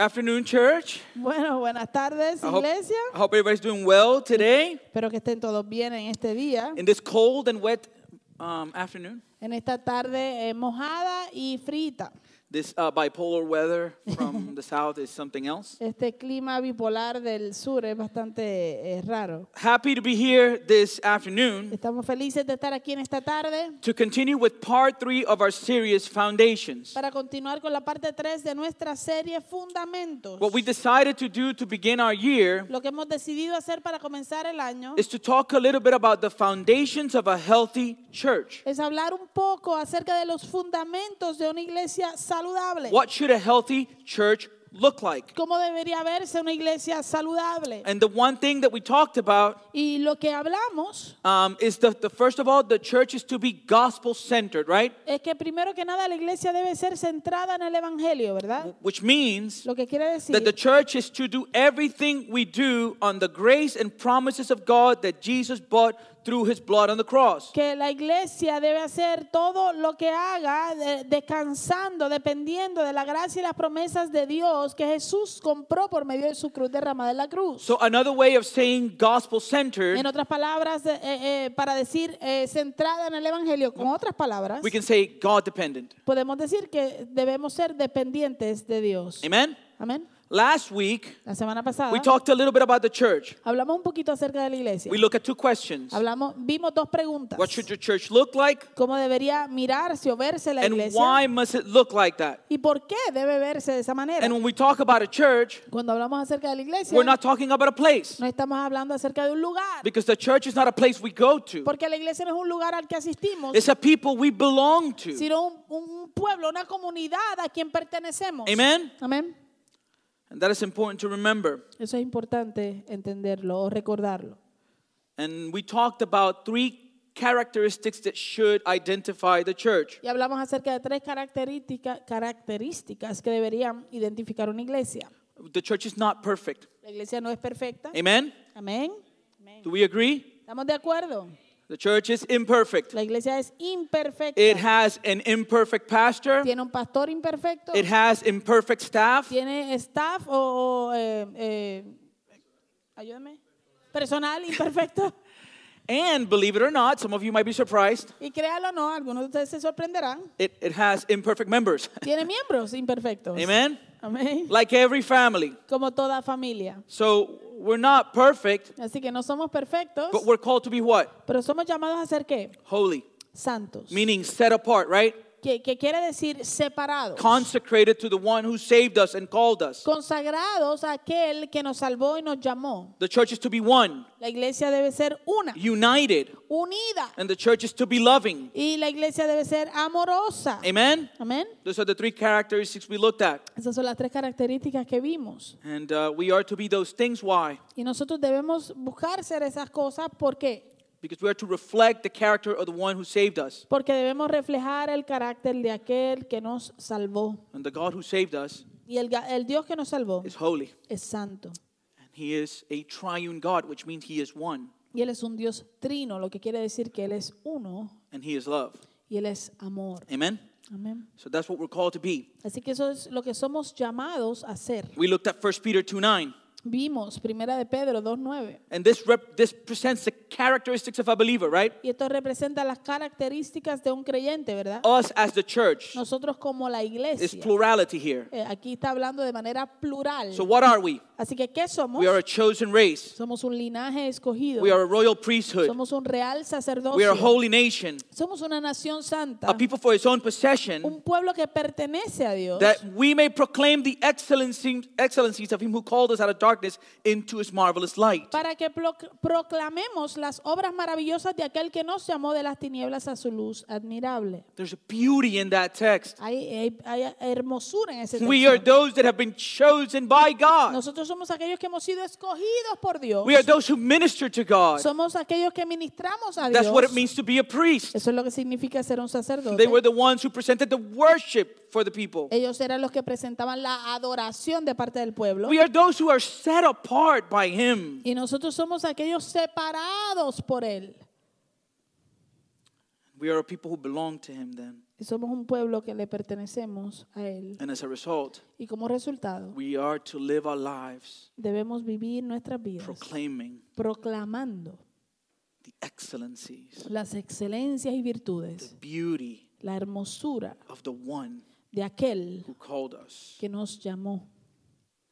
Afternoon, church. Bueno, buenas tardes, I hope, iglesia. I hope everybody's doing well today Espero que estén todos bien en este día, in this cold and wet um, afternoon. en esta tarde eh, mojada y frita. This uh, bipolar weather from the south is something else. Este clima bipolar del sur es bastante eh, raro. Happy to be here this afternoon Estamos felices de estar aquí en esta tarde to continue with part three of our series, Foundations. para continuar con la parte 3 de nuestra serie Fundamentos. What we decided to do to begin our year Lo que hemos decidido hacer para comenzar el año is to talk a little bit about the foundations of a healthy church. es hablar un poco acerca de los fundamentos de una iglesia saludable. What should a healthy church look like? ¿Cómo debería verse una iglesia saludable? And the one thing that we talked about Y lo que hablamos um, is the, the first of all, the church is to be gospel centered, right? es que primero que nada la iglesia debe ser centrada en el evangelio, ¿verdad? Which means Lo que quiere decir that the church is to do everything we do on the grace and promises of God that Jesus bought through his blood on the cross. que la iglesia debe hacer todo lo que haga de- descansando, dependiendo de la gracia y las promesas de Dios que Jesús compró por medio de su cruz derramada en la cruz. So another way of saying gospel centered, en otras palabras, eh, eh, para decir eh, centrada en el evangelio, con otras palabras, we can say God dependent. podemos decir que debemos ser dependientes de Dios. Amen? Amén. Last week, La semana pasada we talked a little bit about the church. hablamos un poquito acerca de la iglesia. We look at two questions. Hablamos, vimos dos preguntas. What should your church look like? ¿Cómo debería mirarse o verse la And iglesia? why must it look like that? ¿Y por qué debe verse de esa manera? And when we talk about a church, Cuando hablamos acerca de la iglesia, we're not talking about a place. no estamos hablando acerca de un lugar. Because the church is not a place we go to. Porque la iglesia no es un lugar al que asistimos, It's a people we belong to. sino un, un pueblo, una comunidad a quien pertenecemos. Amen? Amén. And that is important to remember. Eso es importante entenderlo o recordarlo. And we talked about three characteristics that should identify the church. Y hablamos acerca de tres característica- características que deberían identificar una iglesia. The church is not perfect. La iglesia no es perfecta. Amen? Amén. Do we agree? ¿Estamos de acuerdo? The church is imperfect. La iglesia es imperfecta. It has an imperfect pastor. Tiene un pastor imperfecto. It has imperfect staff. Tiene staff o, o, eh, eh, ayúdame, personal imperfecto. And believe it or not, some of you might be surprised, Y créalo no, algunos de ustedes se sorprenderán. it, it has imperfect members. Tiene miembros imperfectos. Amen? Amén. Like every family. Como toda familia. So we're not perfect, Así que no somos perfectos, but we're called to be what? pero somos llamados a ser qué? Holy. Santos. Meaning set apart, right? Que, que quiere decir separados. Consecrated to the one who saved us and called us. Consagrados a aquel que nos salvó y nos llamó. The church is to be one, La iglesia debe ser una, united, unida. and the church is to be loving. Y la iglesia debe ser amorosa. Amen? Amén. Those are the three characteristics we looked at. Esas son las tres características que vimos. And uh, we are to be those things. Why? Y nosotros debemos buscar ser esas cosas. ¿Por qué? Because we are to reflect the character of the one who saved us. Porque debemos reflejar el carácter de aquel que nos salvó. And the God who saved us Y el, el Dios que nos salvó is holy. es santo. And he is a triune God, which means he is one. Y Él es un Dios trino, lo que quiere decir que Él es uno And he is love. y Él es amor. Amen? Amén. So that's what we're called to be. Así que eso es lo que somos llamados a hacer. We looked at 1 Peter 2 9. Vimos, primera de Pedro 2.9. And this, rep- this presents the characteristics of a believer, right? Y esto representa las características de un creyente, ¿verdad? Us as the church Nosotros como la iglesia. iglesia. plurality here. Eh, Aquí está hablando de manera plural. So what are we? Así que, ¿qué somos? We are a chosen race. Somos un linaje escogido. We are a royal priesthood. Somos un real We sacerdocio. are a holy nation. Somos una nación santa. A people for his own possession. Un pueblo que pertenece a Dios. That we may proclaim the excellencies of him who called us out of darkness into his marvelous light. para que pro- proclamemos las obras maravillosas de aquel que nos llamó de las tinieblas a su luz admirable. There's a beauty in that text. Hay, hay- hay hermosura en ese texto. We are those that have been chosen by God. Nosotros somos aquellos que hemos sido escogidos por Dios. We are those who minister to God. Somos aquellos que ministramos a Dios. That's what it means to be a priest. Eso es lo que significa ser un sacerdote. They were the ones who presented the worship for the people. Ellos eran los que presentaban la adoración de parte del pueblo. We are those who are set apart by him. Y nosotros somos aquellos separados por Él. We are a people who belong to Him then. Y somos un pueblo que le pertenecemos a Él. And as a result, Y como resultado, we are to live our lives debemos vivir nuestras vidas proclaiming proclamando the excellencies, las excelencias y the virtudes, beauty la hermosura of the one de aquel who called us que nos llamó.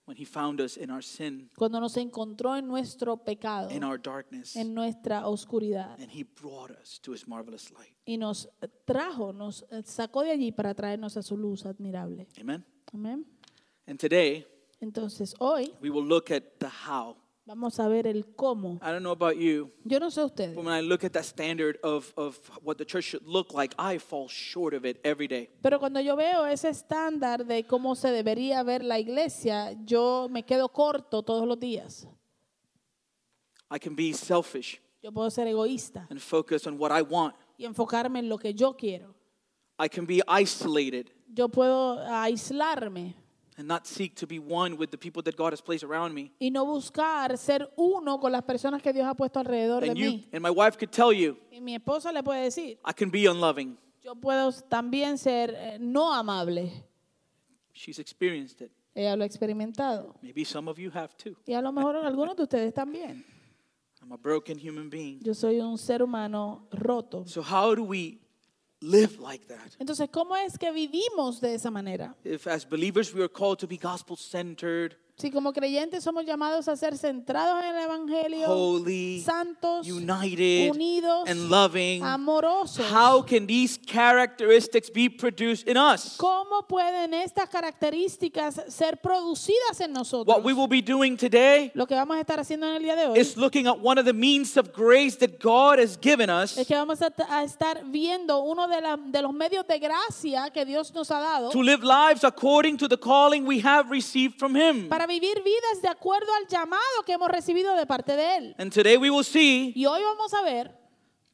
When He found us in our sin, Cuando nos encontró en nuestro pecado, in our darkness, en nuestra oscuridad, and He brought us to His marvelous light. y nos trajo, nos sacó de allí para traernos a su luz admirable. Amen. Amén. And today, Entonces, hoy we will look at the how. Vamos a ver el cómo. I don't know about you, Yo no sé ustedes, but when I look at that standard of, of what the church should look like, I fall short of it every day. pero cuando yo veo ese estándar de cómo se debería ver la iglesia, yo me quedo corto todos los días. I can be selfish Yo puedo ser egoísta and focus on what I want. y enfocarme en lo que yo quiero. I can be isolated Yo puedo aislarme and not seek to be one with the people that God has placed around me. y no buscar ser uno con las personas que Dios ha puesto alrededor de And you mí. and my wife could tell you, Y mi esposa le puede decir, I can be unloving. yo puedo también ser eh, no amable. She's experienced it. Ella lo ha experimentado. Maybe some of you have too. Y a lo mejor algunos de ustedes también. I'm a broken human being. Yo soy un ser humano roto. So how do we live like that? Entonces, ¿cómo es que vivimos de esa manera? If as believers we are called to be gospel centered, Si como creyentes somos llamados a ser centrados en el Evangelio, holy, santos, united, unidos, and loving, amorosos, how can these characteristics be produced in us? ¿cómo pueden estas características ser producidas en nosotros? What we will be doing today Lo que vamos a estar haciendo en el día de hoy is looking at one of the means of grace that God has given us es que vamos a, estar viendo uno de, la- de los medios de gracia que Dios nos ha dado to live lives according to the calling we have received from Him. para vivir vidas de acuerdo al llamado que hemos recibido de parte de Él. And today we will see Y hoy vamos a ver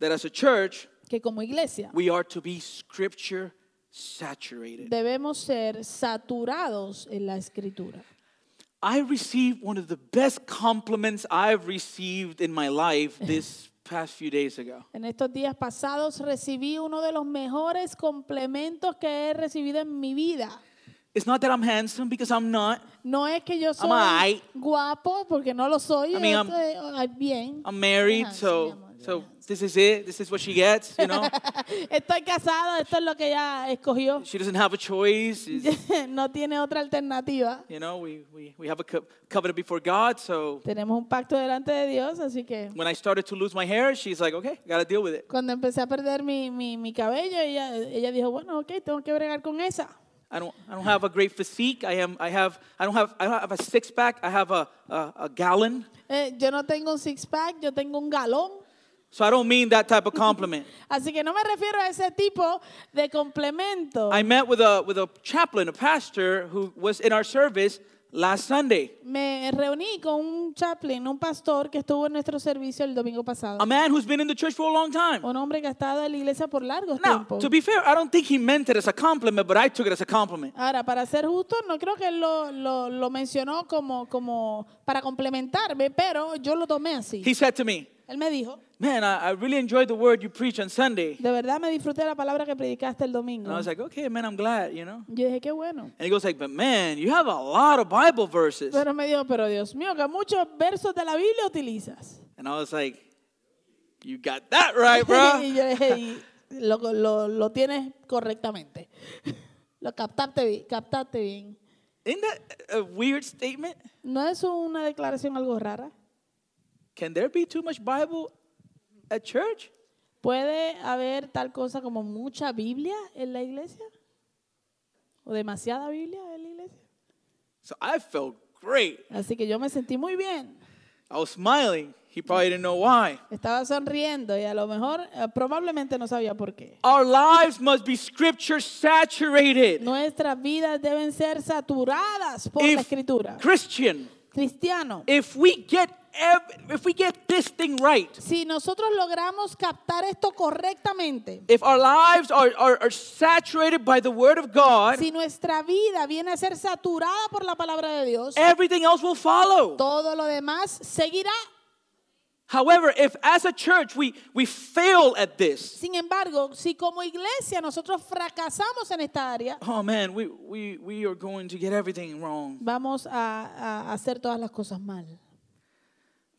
that as a church, que como iglesia we are to be scripture saturated. debemos ser saturados en la escritura. I received one of the best compliments I've received in my life this past few days ago. En estos días pasados recibí uno de los mejores complementos que he recibido en mi vida. It's not that I'm handsome because I'm not. No es que yo soy aight. guapo, porque no lo soy. I mean, I'm- estoy, bien. I'm married, so amor, so this is it. This is what she gets, you know. Estoy casada, esto es lo que ella escogió. she doesn't have a choice. No tiene otra alternativa. you know, we, we, we have a co- covenant before God, so Tenemos un pacto delante de Dios, así que when I started to lose my hair, she's like, okay, gotta deal with it. cuando empecé a perder mi, mi, mi cabello, ella, ella dijo, bueno, ok, tengo que bregar con esa. I don't, I don't have a great physique. I am, I have, I don't have, I don't have a six pack. I have a, a, a gallon. Eh, yo no tengo un six pack, yo tengo un galón. So I don't mean that type of compliment. Así que no me refiero a ese tipo de complemento. I met with a, with a chaplain, a pastor who was in our service last Sunday. Me reuní con un chaplain, un pastor que estuvo en nuestro servicio el domingo pasado. A man who's been in the church for a long time. Un hombre que ha estado en la iglesia por largos Now, tiempos. to be fair, I don't think he meant it as a compliment, but I took it as a compliment. Ahora, para ser justo, no creo que él lo, lo, lo mencionó como, como para complementarme, pero yo lo tomé así. He said to me, Él me dijo, Man, I, I really enjoyed the word you preached on Sunday. de verdad me disfruté la palabra que predicaste el And domingo. I was like, Okay, man, I'm glad, you know. Yo dije, qué bueno. And he goes like, But man, you have a lot of Bible verses. Pero me dijo, pero Dios mío, que muchos versos de la Biblia utilizas. And I was like, You got that right, bro. y yo dije, "Y lo, lo, lo tienes correctamente. lo captaste, bi- captaste bien. Isn't that a weird statement? ¿No es una declaración algo rara? Can there be too much Bible at church? ¿Puede haber tal cosa como mucha Biblia en la iglesia? ¿O demasiada Biblia en la iglesia? So I felt great. Así que yo me sentí muy bien. I was smiling. He probably didn't know why. Estaba sonriendo y a lo mejor eh, probablemente no sabía por qué. Our lives must be scripture saturated. Nuestras vidas deben ser saturadas por la If escritura. Christian, Cristiano, if we get if we get this thing right, si nosotros logramos captar esto correctamente, if our lives are, are, are saturated by the word of God, si nuestra vida viene a ser saturada por la palabra de Dios, everything else will follow. todo lo demás seguirá. However, if as a church we, we fail at this, Sin embargo, si como iglesia nosotros fracasamos en esta área, oh man, we, we, we are going to get everything wrong. vamos a, a hacer todas las cosas mal.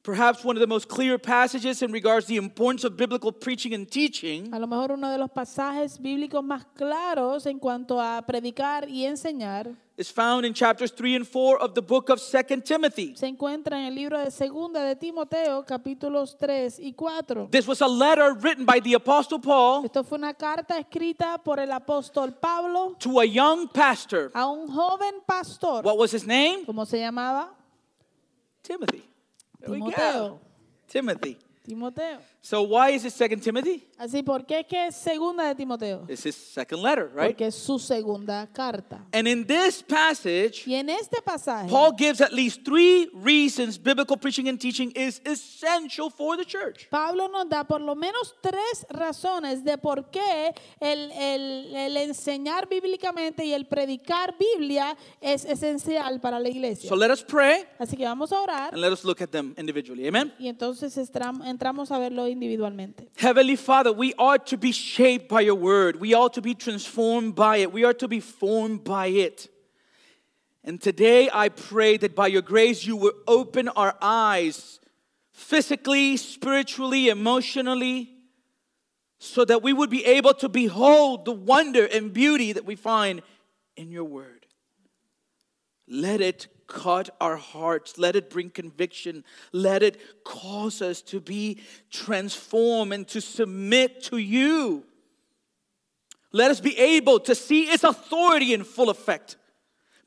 Perhaps one of the most clear passages in regards to the importance of biblical preaching and teaching A lo mejor uno de los pasajes bíblicos más claros en cuanto a predicar y enseñar is found in chapters 3 and 4 of the book of 2 Timothy. se encuentra en el libro de Segunda de Timoteo, capítulos 3 y 4. This was a letter written by the Apostle Paul Esto fue una carta escrita por el apóstol Pablo to a young pastor. a un joven pastor. What was his name? ¿Cómo se llamaba? Timothy. Timoteo. Timothy. Timoteo. So why is it 2 Timothy? Así, ¿por qué es que es segunda de Timoteo? It's his second letter, right? Porque es su segunda carta. And in this passage, Y en este pasaje, Paul gives at least three reasons biblical preaching and teaching is essential for the church. Pablo nos da por lo menos tres razones de por qué el, el- el enseñar bíblicamente y el predicar Biblia es esencial para la iglesia. So let us pray Así que vamos a orar and let us look at them individually. Amen. y entonces entramos a verlo individualmente. Heavenly Father, we ought to be shaped by your word. We ought to be transformed by it. We are to be formed by it. And today I pray that by your grace you will open our eyes physically, spiritually, emotionally, so that we would be able to behold the wonder and beauty that we find in your word. Let it cut our hearts. Let it bring conviction. Let it cause us to be transformed and to submit to you. Let us be able to see its authority in full effect.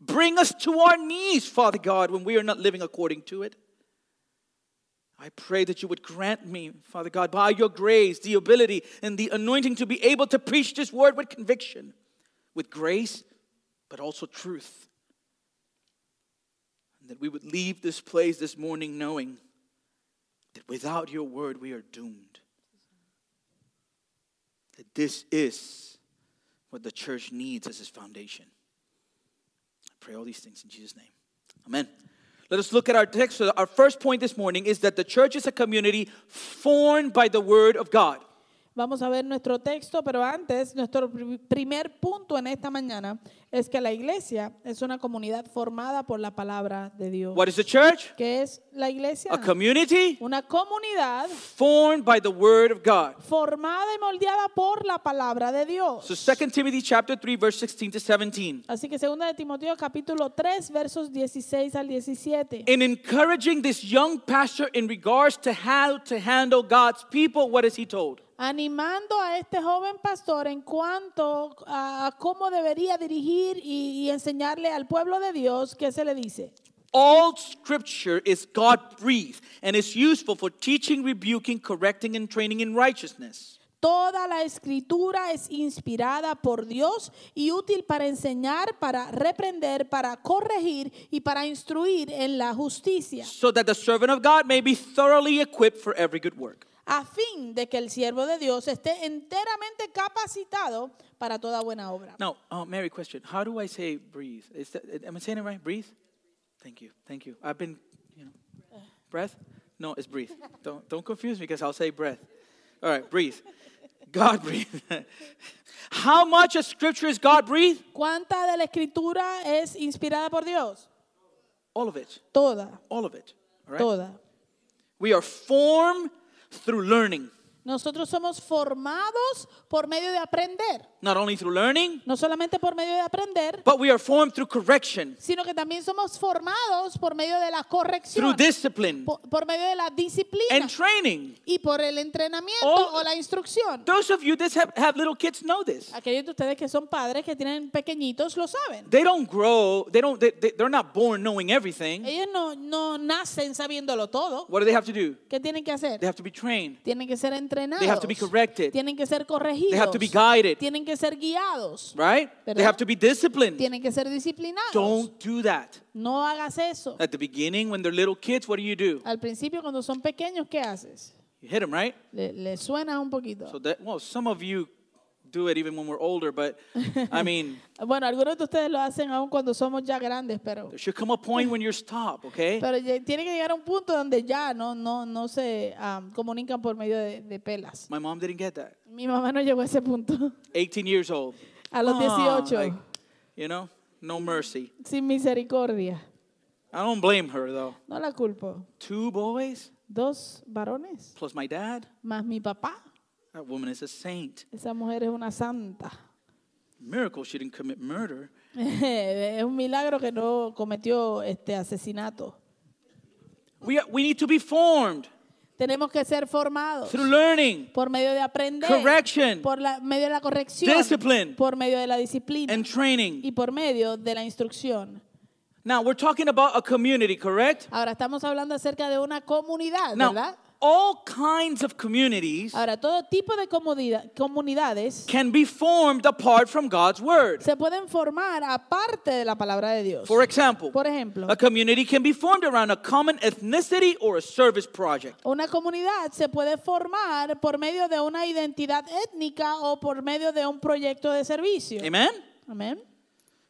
Bring us to our knees, Father God, when we are not living according to it. I pray that you would grant me, Father God, by your grace, the ability and the anointing to be able to preach this word with conviction, with grace, but also truth. And that we would leave this place this morning knowing that without your word we are doomed. That this is what the church needs as its foundation. I pray all these things in Jesus' name. Amen. Let us look at our text. So our first point this morning is that the church is a community formed by the word of God. Vamos a ver nuestro texto, pero antes, nuestro primer punto en esta mañana es que la iglesia es una comunidad formada por la palabra de Dios. What is the church? ¿Qué es la iglesia? A community Una comunidad formed by the word of God. formada y moldeada por la palabra de Dios. So 2 Timothy chapter 3 verse 16 to 17. Así que segunda de Timoteo capítulo 3 versos 16 al 17. In encouraging this young pastor in regards to how to handle God's people, what is he told? Animando a este joven pastor en cuanto a cómo debería dirigir y, y enseñarle al pueblo de Dios, ¿qué se le dice? All scripture is God breathed and is useful for teaching, rebuking, correcting, and training in righteousness. Toda la escritura es inspirada por Dios y útil para enseñar, para reprender, para corregir y para instruir en la justicia, So that the servant of God may be thoroughly equipped for every good work. A fin de que el siervo de Dios esté enteramente capacitado para toda buena obra. Now, uh, Mary, question: How do I say breathe? Is that, am I saying it right? Breathe. Thank you, thank you. I've been, you know, breath. No, it's breathe. Don't don't confuse me because I'll say breath. All right, breathe. God breathe. How much of Scripture is God breathe? ¿Cuánta de la escritura es inspirada por Dios? All of it. Toda, All of it. All right. toda. We are formed through learning. Nosotros somos formados por medio de aprender, Not only through learning, no solamente por medio de aprender, but we are formed through correction, sino que también somos formados por medio de la corrección, through discipline, por, por medio de la disciplina and training. y por el entrenamiento All- o la instrucción. Those of you that have, have little kids know this. Aquellos de ustedes que son padres que tienen pequeñitos lo saben. They don't grow, they don't, they, they, they're not born knowing everything. Ellos no, no nacen sabiéndolo todo. What do they have to do? ¿Qué tienen que hacer? They have to be trained. Tienen que ser entrenados. They have to be corrected. Tienen que ser corregidos. They have to be guided, Tienen que ser guiados. right? They have to be disciplined. Tienen que ser disciplinados. Don't do that. No hagas eso. At the beginning, when they're little kids, what do you do? Al principio, cuando son pequeños, ¿qué haces? You hit them, right? Le, le suena un poquito. So that, well, some of you do it even when we're older, but I mean, Bueno, algunos de ustedes lo hacen aún cuando somos ya grandes, pero, there should come a point when you're stopped, okay? pero ya- tiene que llegar a un punto donde ya no, no, no se ah, comunican por medio de, de pelas. My mom didn't get that. Mi mamá no llegó a ese punto. 18 years old. A los Ah, 18, like, you know, no mercy. sin misericordia. I don't blame her though. No la culpo. Two boys Dos varones, plus my dad. más mi papá. That woman is a saint. Esa mujer es una santa. Miracle she didn't commit murder. es un milagro que no cometió este asesinato. We, we need to be formed Tenemos que ser formados through learning, por medio de aprender, correction, por la, medio de la corrección, Discipline. por medio de la disciplina and training. y por medio de la instrucción. Now, we're talking about a community, correct? Ahora estamos hablando acerca de una comunidad, Now, ¿verdad? All kinds of communities Ahora, todo tipo de comunidades can be formed apart from God's word. se pueden formar aparte de la palabra de Dios. For example, Por ejemplo, a community can be formed around a common ethnicity or a service project. una comunidad se puede formar por medio de una identidad étnica o por medio de un proyecto de servicio. Amen? Amén.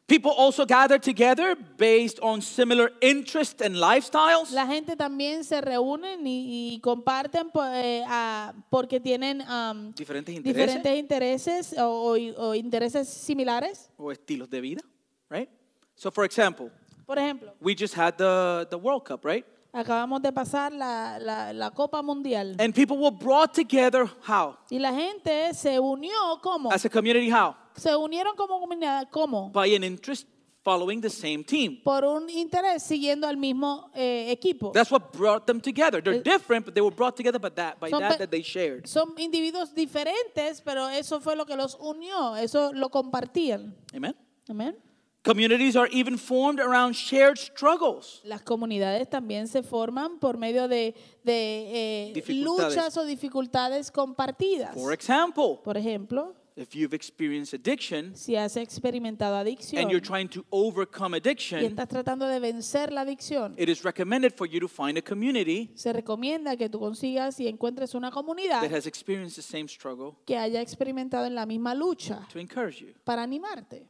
People also gather together based on similar interests and lifestyles. La gente también se reúnen y, y comparten po- eh, ah, porque tienen am, Diferentes intereses diferentes intereses o, o- o intereses similares. o estilos de vida, right? So, for example, Por ejemplo, we just had the, the World Cup, right? acabamos de pasar la, la- la Copa Mundial And people were brought together, how? y la gente se unió como As a community, how? Se unieron como comunidad como By an interest following the same team. por un interés siguiendo al mismo eh, equipo. That's what brought them together. They're Eh, different, but they were brought together by that, by Son that that they shared. Son individuos diferentes, pero eso fue lo que los unió, eso lo compartían. Amen? Amén. Communities are even formed around shared struggles. Las comunidades también se forman por medio de, de, eh, luchas o dificultades compartidas. For example, Por ejemplo, if you've experienced addiction si has experimentado adicción and you're trying to overcome addiction, y estás tratando de vencer la adicción, it is recommended for you to find a community se recomienda que tú consigas y encuentres una comunidad that has experienced the same struggle que haya experimentado en la misma lucha to encourage you. para animarte.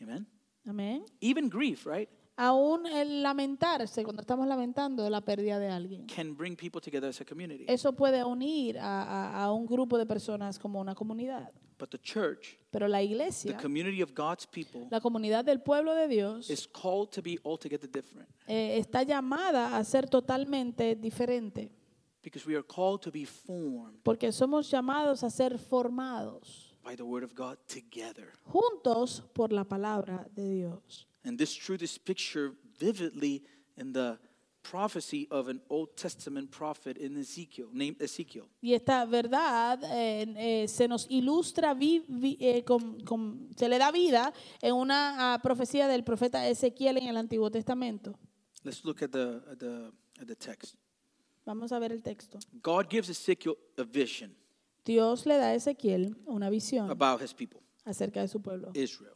Amen? Amén. Even grief, right, Aún el lamentarse, cuando estamos lamentando la pérdida de alguien, can bring people together as a community. eso puede unir a, a- a un grupo de personas como una comunidad. But the church, Pero la the iglesia, community of God's people, la comunidad del pueblo de Dios, is called to be altogether different eh, está llamada a ser totalmente diferente, because we are called to be formed porque somos llamados a ser formados by the word of God together. juntos por la palabra de Dios. And this truth is pictured vividly in the prophecy of an Old Testament prophet in Ezekiel, named Ezekiel. Y esta verdad eh, eh, se nos ilustra, vi- vi- eh, con- con- se le da vida en una ah, profecía del profeta Ezequiel en el Antiguo Testamento. Let's look at the, at the, at the text. Vamos a ver el texto. God gives Ezekiel a vision Dios le da a Ezequiel una visión about his people, acerca de su pueblo, Israel,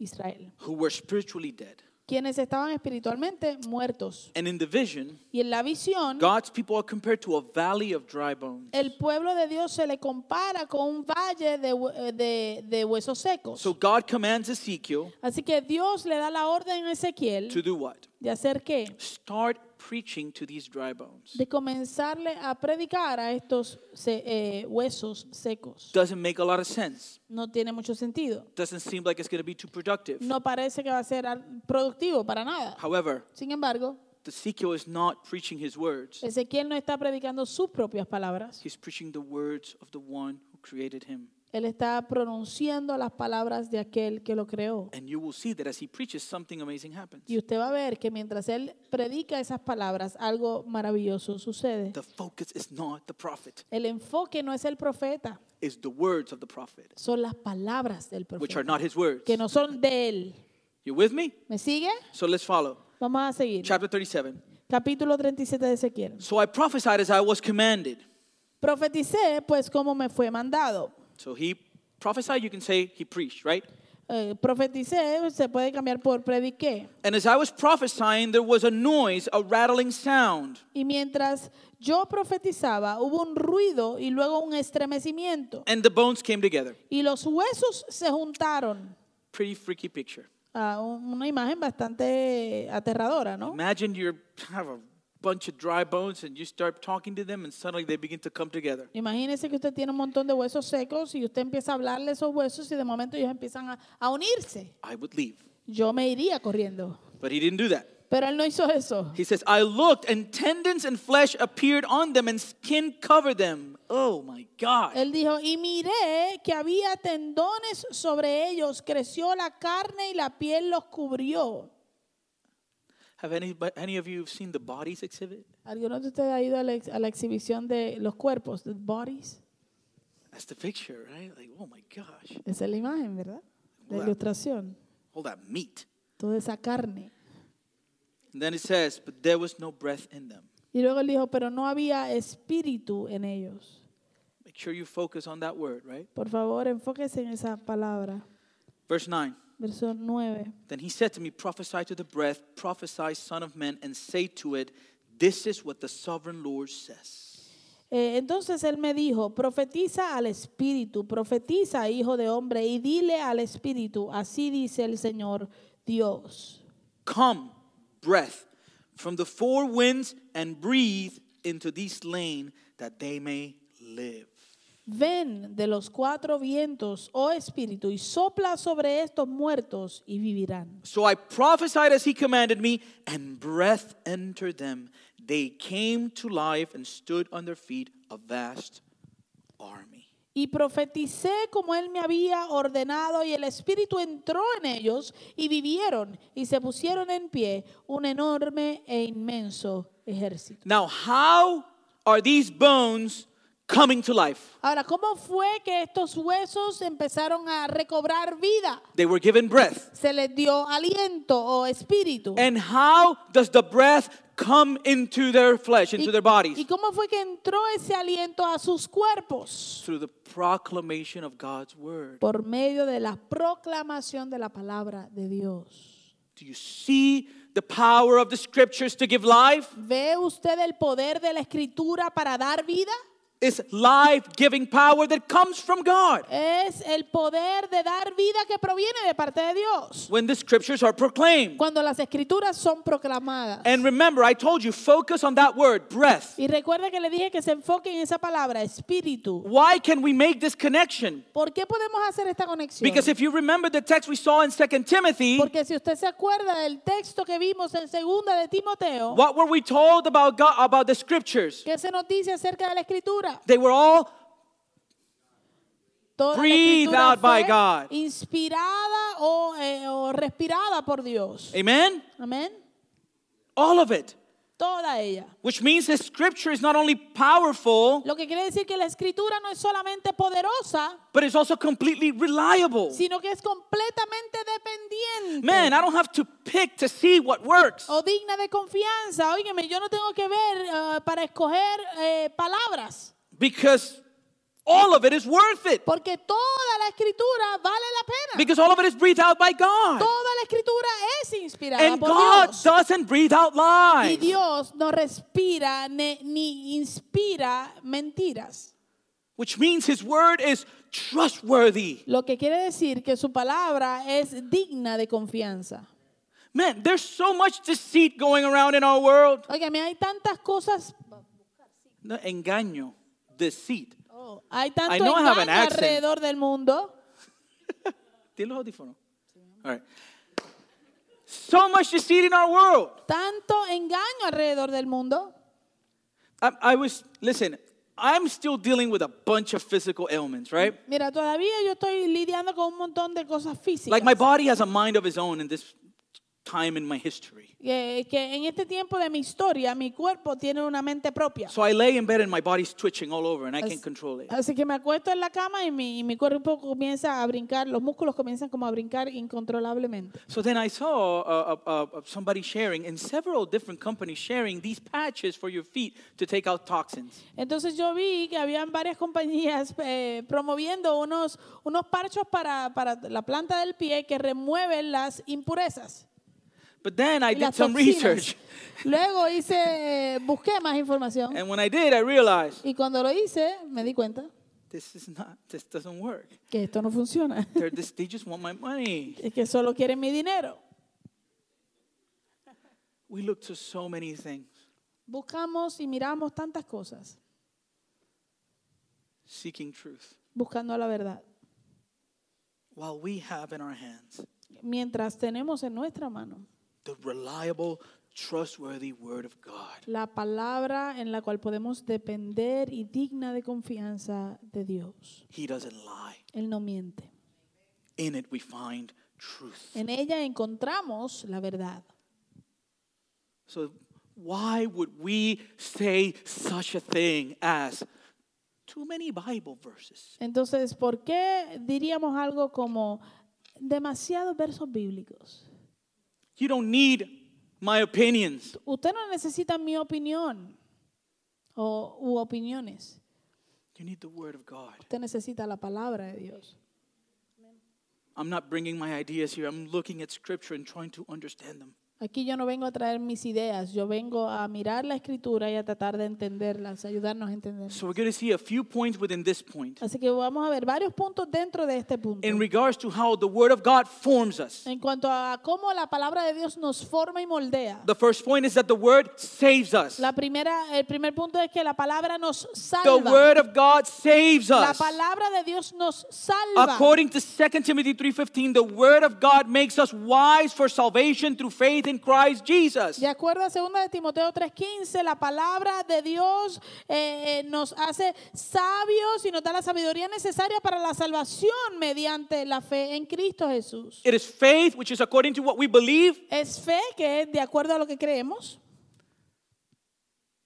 Israel, who were spiritually dead. quienes estaban espiritualmente muertos. And in the vision, Y en la visión, God's people are compared to a valley of dry bones. el pueblo de Dios se le compara con un valle de, hue- eh, de- de huesos secos. So God commands Ezekiel Así que Dios le da la orden a Ezequiel to do what? de hacer qué? Start preaching to these dry bones. De comenzarle a predicar a estos se- eh, huesos secos. Doesn't make a lot of sense. No tiene mucho sentido. Doesn't seem like it's going to be too productive. No parece que va a ser al- productivo para nada. However, Sin embargo, Ezekiel is not preaching his words. Ezequiel no está predicando sus propias palabras. He's preaching the words of the one who created him. Él está pronunciando las palabras de aquel que lo creó. And you will see that as he preaches, something amazing happens. Y usted va a ver que mientras él predica esas palabras, algo maravilloso sucede. The focus is not the prophet, El enfoque no es el profeta, the words of the prophet, son las palabras del which are profeta, not his words. que no son de él. You with me? ¿Me sigue? So let's follow. Vamos a seguir. Chapter 37. Capítulo 37 de Ezequiel. So I prophesied as I was commanded. Profeticé, pues, como me fue mandado. So he prophesied, you can say he preached, right? Eh, profeticé se puede cambiar por prediqué. And as I was prophesying, there was a noise, a rattling sound. Y mientras yo profetizaba, hubo un ruido y luego un estremecimiento. And the bones came together. Y los huesos se juntaron. Pretty freaky picture. Ah, una imagen bastante aterradora, ¿no? Imagine you have a bunch of dry bones and you start talking to them and suddenly they begin to come together. Imagínese que usted tiene un montón de huesos secos y usted empieza a hablarle esos huesos y de momento ellos empiezan a, a unirse. I would leave. Yo me iría corriendo. But he didn't do that. Pero él no hizo eso. He says, I looked and tendons and flesh appeared on them and skin covered them. Oh my God. Él dijo, y miré que había tendones sobre ellos, creció la carne y la piel los cubrió. Have any, any of you seen the bodies exhibit? ¿Alguno de ustedes ha ido a la, ex- a la exhibición de los cuerpos, the bodies? That's the picture, right? Like, oh my gosh. Esa es la imagen, ¿verdad? La Wow. ilustración. All that meat. Toda esa carne. And then it says, but there was no breath in them. Y luego él dijo, pero no había espíritu en ellos. Make sure you focus on that word, right? Por favor, enfóquese en esa palabra. Verse 9. Verso 9. Then he said to me, Prophesy to the breath, prophesy, Son of Man, and say to it, This is what the sovereign Lord says. Eh, entonces él me dijo, profetiza al espíritu, profetiza, hijo de hombre, y dile al espíritu, así dice el Señor Dios. Come, breath, from the four winds, and breathe into these slain that they may live. Ven de los cuatro vientos, oh espíritu, y sopla sobre estos muertos y vivirán. So I prophesied as he commanded me, and breath entered them. They came to life and stood on their feet, a vast army. Y profeticé como él me había ordenado, y el espíritu entró en ellos, y vivieron, y se pusieron en pie un enorme e inmenso ejército. Now, how are these bones coming to life? Ahora, ¿cómo fue que estos huesos empezaron a recobrar vida? They were given breath. Se les dio aliento o espíritu. And how does the breath come into their flesh, into their ¿Y bodies? cómo fue que entró ese aliento a sus cuerpos? Through the proclamation of God's word. Por medio de la proclamación de la palabra de Dios. Do you see the power of the scriptures to give life? ¿Ve usted el poder de la escritura para dar vida? It's life giving power that comes from God Es el poder de dar vida que proviene de parte de Dios. when the scriptures are proclaimed. Cuando las escrituras son proclamadas. And remember, I told you, focus on that word, breath. Y recuerda que le dije que se enfoque en esa palabra, espíritu. Why can we make this connection? ¿Por qué podemos hacer esta conexión? Because if you remember the text we saw in 2 Timothy, Porque si usted se acuerda del texto que vimos en segunda de Timoteo, what were we told about God, about the scriptures? que se nos dice acerca de la escritura. They were all Toda la Breathed escritura out by fue God. inspirada o, eh, o respirada por Dios. Amen? Amén. All of it. Toda ella. Which means the scripture is not only powerful, Lo que quiere decir que la escritura no es solamente poderosa, but it's also completely reliable. sino que es completamente dependiente. Man, I don't have to pick to see what works. o digna de confianza. Óigame, yo no tengo que ver eh, para escoger eh, palabras, Because all of it is worth it. porque toda la escritura vale la pena. Because all of it is breathed out by God. Toda la escritura es inspirada And por God Dios. doesn't breathe out lies. Y. Dios no respira ne- ni inspira mentiras. Which means his word is trustworthy. Lo que quiere decir que su palabra es digna de confianza. Man, there's so much deceit going around in our world. Óigame, hay tantas cosas, No, engaño, deceit. oh, hay tanto I know I have an accent. alrededor del mundo. ¿Tiene los audífonos? All right. So much deceit in our world. Tanto engaño alrededor del mundo. I, I was, listen, I'm still dealing with a bunch of physical ailments, right? Mira, todavía yo estoy lidiando con un montón de cosas físicas. Like my body has a mind of its own in this time in my history. Que, que en este tiempo de mi historia, mi cuerpo tiene una mente propia. So I lay in bed and my body's twitching all over and I can't control it. Así que me acuesto en la cama y mi, y mi cuerpo comienza a brincar, los músculos comienzan como a brincar incontrolablemente. So then I saw uh, uh, uh, somebody sharing, and several different companies sharing these patches for your feet to take out toxins. Entonces yo vi que habían varias compañías eh, promoviendo unos, unos parchos para, para la planta del pie que remueven las impurezas. But then I y did some research, Luego hice, busqué más información and when I did, I realized y cuando lo hice me di cuenta this is not, this doesn't work. que esto no funciona. They're this, they just want my money. Es que solo quieren mi dinero. We look to so many things, Buscamos y miramos tantas cosas seeking truth, buscando la verdad. while we have in our hands Mientras tenemos en nuestra mano the reliable, trustworthy Word of God. la palabra en la cual podemos depender y digna de confianza de Dios. He doesn't lie. Él no miente. In it, we find truth. En ella encontramos la verdad. So, why would we say such a thing as too many Bible verses? Entonces, ¿por qué diríamos algo como demasiados versos bíblicos? You don't need my opinions. Usted no necesita mi opinión o u opiniones. You need the Word of God. Usted necesita la palabra de Dios. I'm not bringing my ideas here. I'm looking at Scripture and trying to understand them. Aquí yo no vengo a traer mis ideas, yo vengo a mirar la escritura y a tratar de entenderlas, ayudarnos a entender. So, we're going to see a few points within this point Así que vamos a ver varios puntos dentro de este punto. in regards to how the Word of God forms us. En cuanto a cómo la palabra de Dios nos forma y moldea. The first point is that the Word saves us. La primera, el primer punto es que la palabra nos The salva. Word of God saves La us. palabra de Dios nos salva. According to 2 Timothy 3:15, the word of God makes us wise for salvation through faith in Christ Jesus. De acuerdo a 2 de Timoteo 3:15, la palabra de Dios eh, eh, nos hace sabios y nos da la sabiduría necesaria para la salvación mediante la fe en Cristo Jesús. It is faith which is according to what we believe Es fe que es de acuerdo a lo que creemos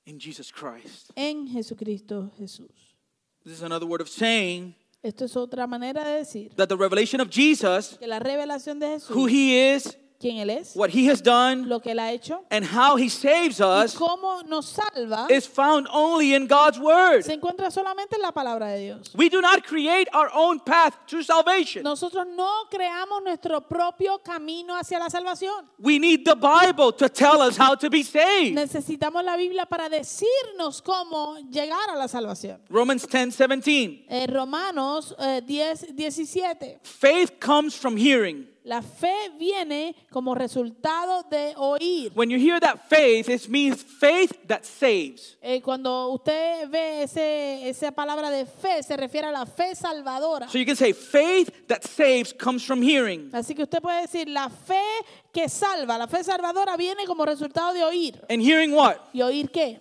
in Jesus Christ. en Jesucristo Jesús. This is another word of saying Esto es otra manera de decir that the revelation of Jesus, que la revelación de who Jesús, he is, quién Él es, what he has done, lo que Él ha hecho and how he saves y us cómo nos salva, is found only in God's word. se encuentra solamente en la palabra de Dios. We do not create our own path to salvation. Nosotros no creamos nuestro propio camino hacia la salvación. We need the Bible to tell us how to be saved. Necesitamos la Biblia para decirnos cómo llegar a la salvación. Romans 10 17. Eh, Romanos eh, 10, 17. Faith comes from hearing. La fe viene como resultado de oír. When you hear that faith, it means faith that saves. Eh, cuando usted ve ese, esa palabra de fe, se refiere a la fe salvadora. So you can say faith that saves comes from hearing. Así que usted puede decir, la fe que salva, la fe salvadora viene como resultado de oír. And hearing what? ¿Y oír qué?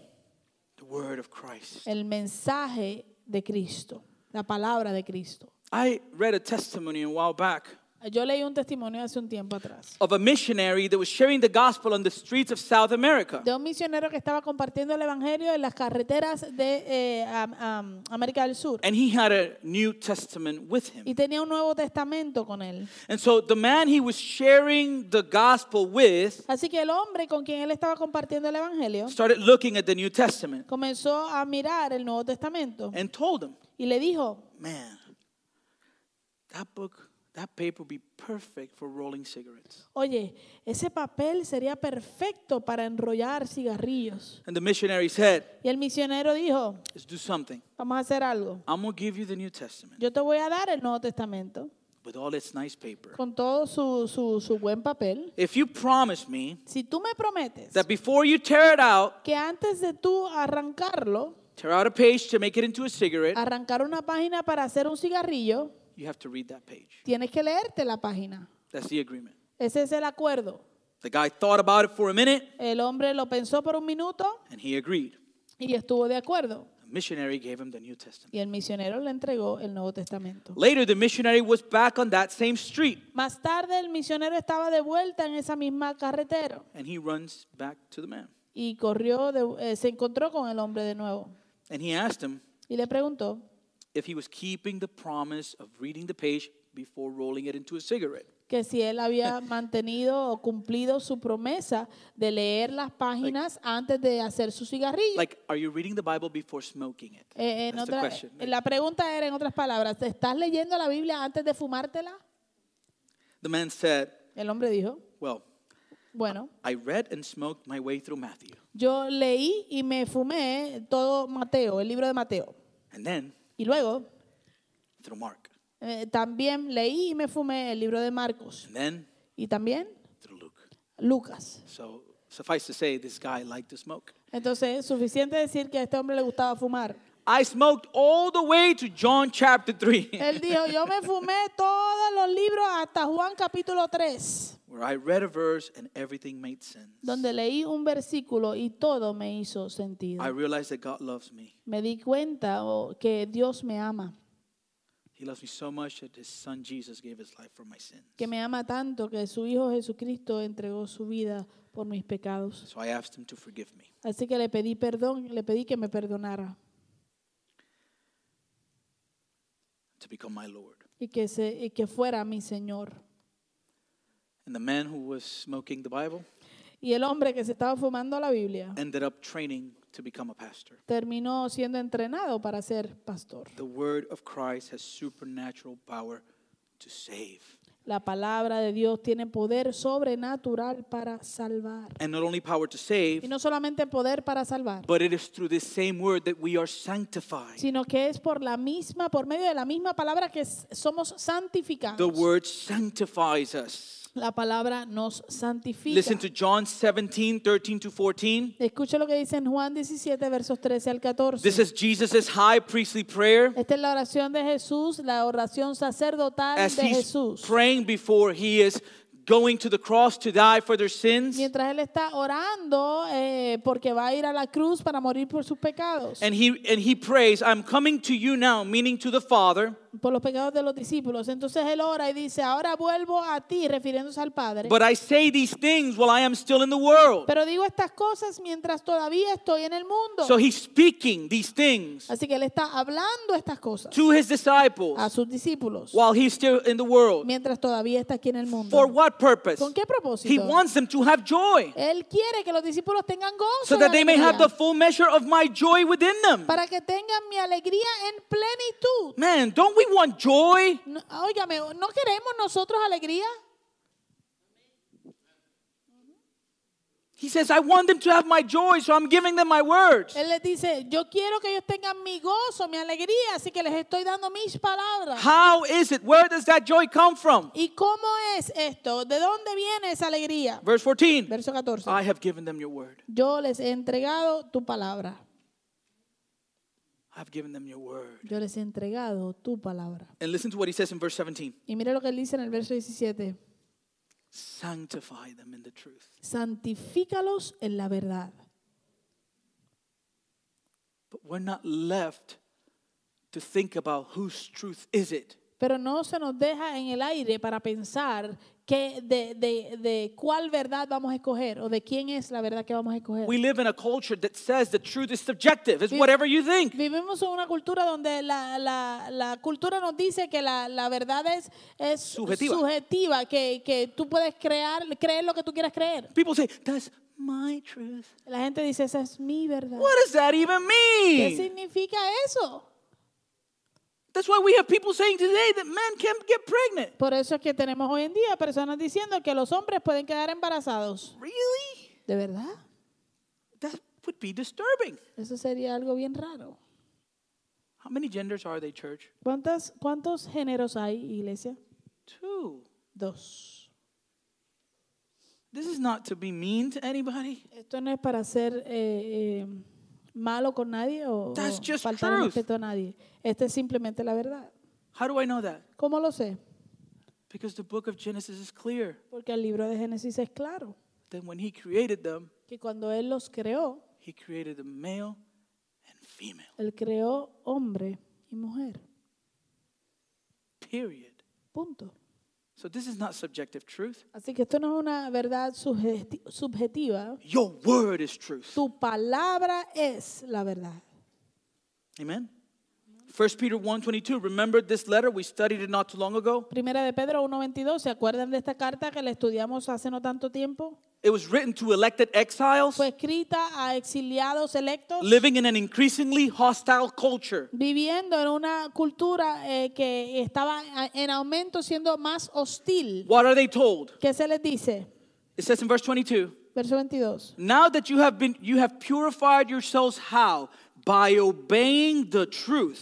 The word of Christ. El mensaje de Cristo, la palabra de Cristo. I read a testimony a while back Yo leí un testimonio hace un tiempo atrás of a missionary that was sharing the gospel on the streets of South America. de un misionero que estaba compartiendo el evangelio en las carreteras de eh, am- am- América del Sur And he had a New Testament with him. y tenía un Nuevo Testamento con él. And so the man he was sharing the gospel with Así que el hombre con quien él estaba compartiendo el evangelio started looking at the New Testament comenzó a mirar el Nuevo Testamento and told him, y le dijo, Man, that book, that paper would be perfect for rolling cigarettes. oye, ese papel sería perfecto para enrollar cigarrillos. And the missionary said, Y el misionero dijo, Let's do something. vamos a hacer algo. I'm going to give you the New Testament Yo te voy a dar el Nuevo Testamento with all its nice paper. con todo su, su, su buen papel. If you promise me Si tú me prometes that before you tear it out, que antes de tú arrancarlo, tear out a page to make it into a cigarette, arrancar una página para hacer un cigarrillo, you have to read that page. tienes que leerte la página. That's the agreement. Ese es el acuerdo. The guy thought about it for a minute El hombre lo pensó por un minuto and he agreed. y estuvo de acuerdo. The missionary gave him the New Testament. Y el misionero le entregó el Nuevo Testamento. Later, the missionary was back on that same street Más tarde el misionero estaba de vuelta en esa misma carretera and he runs back to the man. y corrió, de- eh, se encontró con el hombre de nuevo And he asked him y le preguntó if he was keeping the promise of reading the page before rolling it into a cigarette. que si él había mantenido o cumplido su promesa de leer las páginas antes de hacer su cigarrillo. Like, are you reading the Bible before smoking it? Eh, en otra- question. la pregunta era, en otras palabras, ¿estás leyendo la Biblia antes de fumártela? The man said, El hombre dijo, Well, bueno, I read and smoked my way through Matthew. yo leí y me fumé todo Mateo, el libro de Mateo. And then Y luego through Mark. eh, también leí y me fumé el libro de Marcos. And then Y también through Luke. Lucas. So suffice to say, this guy liked to smoke. Entonces, es suficiente decir que a este hombre le gustaba fumar. I smoked all the way to John chapter 3, Él dijo, yo me fumé todos los libros hasta Juan capítulo 3, where I read a verse and everything made sense. donde leí un versículo y todo me hizo sentido. I realized that God loves me. Me di cuenta oh, que Dios me ama, He loves me so much that his son Jesus gave his life for my sins. que me ama tanto que su Hijo Jesucristo entregó su vida por mis pecados. So I asked him to forgive me. Así que le pedí perdón, le pedí que me perdonara to become my Lord. y que, se, y que fuera mi Señor. And the man who was smoking the Bible Y el hombre que se estaba fumando la Biblia ended up training to become a pastor. terminó siendo entrenado para ser pastor. The word of Christ has supernatural power to save. La palabra de Dios tiene poder sobrenatural para salvar. And not only power to Y save, no solamente poder para salvar, but it is through this same word that we are sanctified. sino que es por la misma, por medio de la misma palabra que somos santificados. The word sanctifies us. La palabra nos santifica. Listen to John 17, 13 to 14. Escuche lo que dice en Juan 17, versos 13 al 14. This is Jesus' high priestly prayer Esta es la oración de Jesús, la oración sacerdotal as de he's Jesús. praying before he is going to the cross to die for their sins. Mientras él está orando eh, porque va a ir a la cruz para morir por sus pecados, And he and he prays, I'm coming to you now, meaning to the Father, por los pecados de los discípulos. Entonces él ora y dice, ahora vuelvo a ti, refiriéndose al Padre. but I say these things while I am still in the world. Pero digo estas cosas mientras todavía estoy en el mundo. So he's speaking these things Así que él está hablando estas cosas to his disciples a sus discípulos while he's still in the world. mientras todavía está aquí en el mundo. For what purpose? ¿Con qué He propósito? wants them to have joy Él quiere que los discípulos tengan gozo so that they may have the full measure of my joy within them. para que tengan mi alegría en plenitud. Man, don't we want joy? No, óigame, ¿no queremos nosotros alegría? He says, I want them to have my joy, so I'm giving them my words. Él les dice, yo quiero que ellos tengan mi gozo, mi alegría, así que les estoy dando mis palabras. How is it? Where does that joy come from? ¿Y cómo es esto? ¿De dónde viene esa alegría? Verse 14 Verso 14. I have given them your word. Yo les he entregado tu palabra. I've given them your word. Yo les he entregado tu palabra. And listen to what he says in verse 17 Y mire lo que él dice en el verso 17. Sanctify them in the truth. Santifícalos en la verdad. But we're not left to think about whose truth is it. Pero no se nos deja en el aire para pensar que de, de- de cuál verdad vamos a escoger o de quién es la verdad que vamos a escoger. We live in a culture that says the truth is subjective. It's whatever you think. Vivimos en una cultura donde la, la- la cultura nos dice que la, la verdad es, es Subjetiva. subjetiva, que, que tú puedes crear, creer lo que tú quieras creer. People say, That's my truth. La gente dice, esa es mi verdad. What does that even ¿Qué mean? significa eso? That's why we have people saying today that men can't get pregnant. Por eso es que tenemos hoy en día personas diciendo que los hombres pueden quedar embarazados. Really? ¿De verdad? That would be disturbing. Eso sería algo bien raro. How many genders are they, church? ¿Cuántas, ¿Cuántos géneros hay, iglesia? Two. Dos. This is not to be mean to anybody. Esto no es para ser eh, eh, malo con nadie o, o That's just faltar truth. respeto a nadie. Esta es simplemente la verdad. How do I know that? ¿Cómo lo sé? Because the book of Genesis is clear Porque el libro de Génesis es claro that when he created them, que cuando Él los creó, he created them male and female. Él creó hombre y mujer. Period. Punto. So this is not subjective truth. Así que esto no es una verdad subjetiva. Your word is truth. Tu palabra es la verdad. Amen. 1 Peter 1:22. Remember this letter? We studied it not too long ago. Primera de Pedro 1.22, ¿se acuerdan de esta carta que la estudiamos hace no tanto tiempo? It was written to elected exiles Fue escrita a exiliados electos living in an increasingly hostile culture. viviendo en una cultura eh, que estaba en aumento siendo más hostil. What are they told? ¿Qué se les dice? It says in verse 22, Verso 22. Now that you have been you have purified yourselves how? By obeying the truth.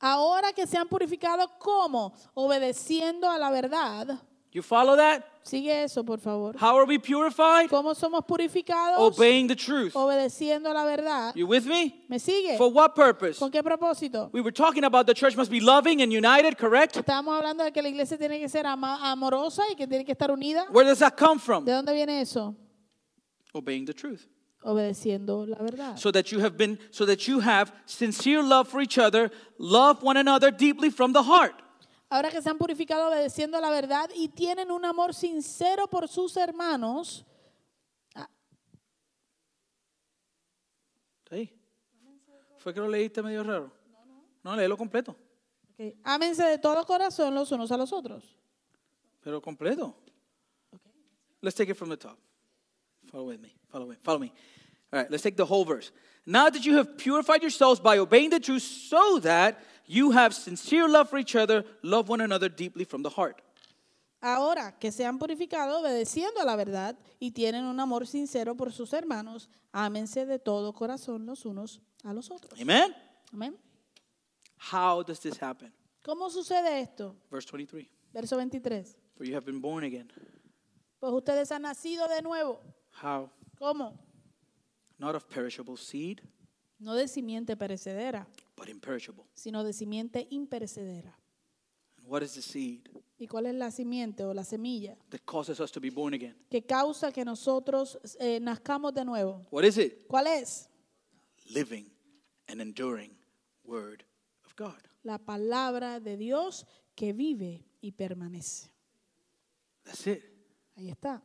Ahora que se han purificado, ¿cómo? Obedeciendo a la verdad. You follow that? Sigue eso, por favor. How are we purified? ¿Cómo somos purificados? Obeying the truth. Obedeciendo la verdad. You with me? ¿Me sigue? For what purpose? ¿Con qué propósito? We were talking about the church must be loving and united, correct? Estábamos hablando de que la iglesia tiene que ser amorosa y que tiene que estar unida. Where does that come from? ¿De dónde viene eso? Obeying the truth. Obedeciendo la verdad. So that you have been so that you have sincere love for each other, love one another deeply from the heart. Ahora que se han purificado obedeciendo la verdad y tienen un amor sincero por sus hermanos, Ahí. ¿Fue que lo leíste medio raro? No, léelo completo. ok, ámense de todo corazón los unos a los otros. Pero completo. Let's take it from the top. Follow with me. Follow me. Follow me. All right, let's take the whole verse. Now that you have purified yourselves by obeying the truth, so that you have sincere love for each other, love one another deeply from the heart. Ahora que se han purificado obedeciendo a la verdad y tienen un amor sincero por sus hermanos, ámense de todo corazón los unos a los otros. Amen? Amén. How does this happen? ¿Cómo sucede esto? Verse 23. Verso 23. For you have been born again. Pues ustedes han nacido de nuevo. How? ¿Cómo? Not of perishable seed, No de simiente perecedera, but imperishable. sino de simiente imperecedera. And what is the seed ¿Y cuál es la simiente o la semilla that causes us to be born again? que causa que nosotros eh, nazcamos de nuevo? What is it? ¿Cuál es? Living and enduring word of God. La palabra de Dios que vive y permanece. That's it. Ahí está.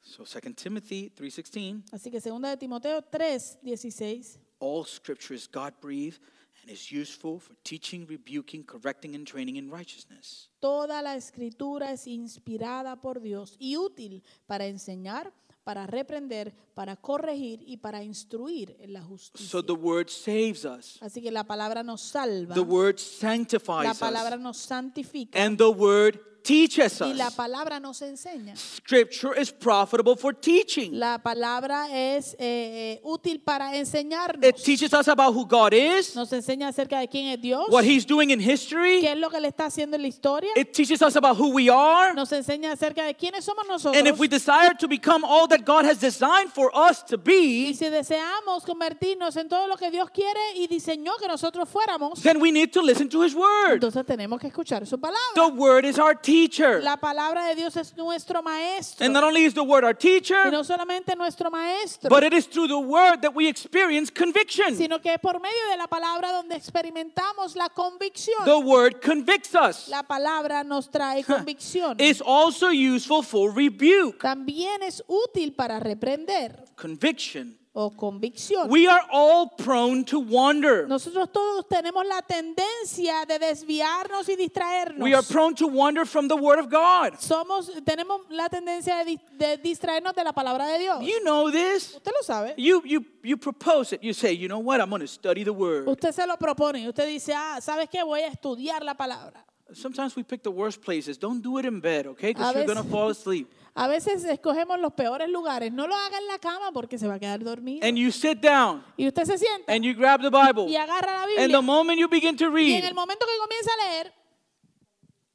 So 2 Timothy 3:16, Así que segunda de Timoteo 3, 16. All scripture is God-breathed and is useful for teaching, rebuking, correcting and training in righteousness. Toda la escritura es inspirada por Dios y útil para enseñar, para reprender, para corregir y para instruir en la justicia. So the word saves us. Así que la palabra nos salva, The word sanctifies la palabra us. nos santifica And the word teaches y la us. palabra nos enseña. Scripture is profitable for teaching. La palabra es eh, eh, útil para enseñarnos. It teaches us about who God is, Nos enseña acerca de quién es Dios, what he's doing in history. qué es lo que le está haciendo en la historia. It teaches us about who we are. Nos enseña acerca de quiénes somos nosotros. And if we desire to become all that God has designed for us to be, Y si deseamos convertirnos en todo lo que Dios quiere y diseñó que nosotros fuéramos, then we need to listen to his word. entonces tenemos que escuchar su palabra. The word is our teacher. La palabra de Dios es nuestro maestro. And not only is the word our Y teacher, no solamente nuestro maestro, but it is through the word that we experience conviction. sino que por medio de la palabra donde experimentamos la convicción. The word convicts us. La palabra nos trae convicción. It's also useful for rebuke, También es útil para reprender conviction. O convicción. We are all prone to wander. Nosotros todos tenemos la tendencia de desviarnos y distraernos. We are prone to wander from the word of God. Somos, tenemos la tendencia de, de distraernos de la palabra de Dios. You know this. Usted lo sabe. You you you propose it. You say, you know what? I'm going to study the word. Usted se lo propone y usted dice, ah, ¿sabes qué? Voy a estudiar la palabra. Sometimes we pick the worst places. Don't do it in bed, okay? Because you're going to fall asleep. A veces escogemos los peores lugares. No lo haga en la cama porque se va a quedar dormido. And you sit down y usted se sienta and you grab the Bible. y agarra la And Biblia. the moment you begin to y en read, el momento que comienza a leer,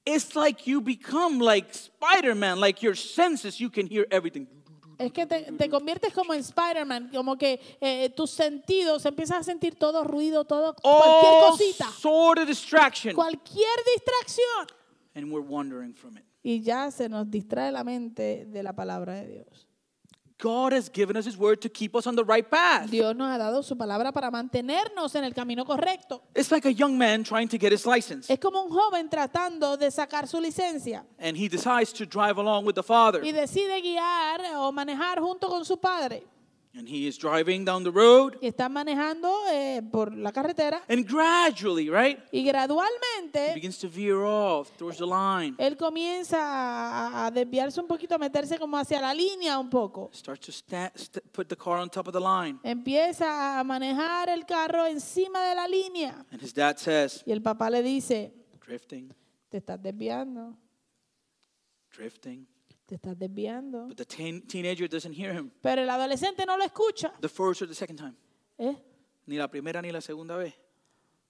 it's like you become like Spider-Man, like your senses, you can hear everything. es que te, te conviertes como en Spider-Man, como que eh, tus sentidos empiezas a sentir todo ruido, todo, cualquier cosita, sort of distraction. cualquier distracción. And we're wandering from it. Y ya se nos distrae la mente de la palabra de Dios. God has given us His word to keep us on the right path. Dios nos ha dado su palabra para mantenernos en el camino correcto. It's like a young man trying to get his license, Es como un joven tratando de sacar su licencia and he decides to drive along with the father. y decide guiar o manejar junto con su padre. And he is driving down the road, Y está manejando eh, por la carretera and gradually, right, y he gradualmente begins to veer off towards the line. él comienza a, a desviarse un poquito, a meterse como hacia la línea un poco. Starts to sta- st- put the car on top of the line. Empieza a manejar el carro encima de la línea. And his dad says, Y el papá le dice, drifting, te estás desviando, drifting. Te estás desviando. But the teen- teenager doesn't hear him Pero el adolescente no lo escucha. the first or the second time, ¿eh? ni la primera ni la segunda vez.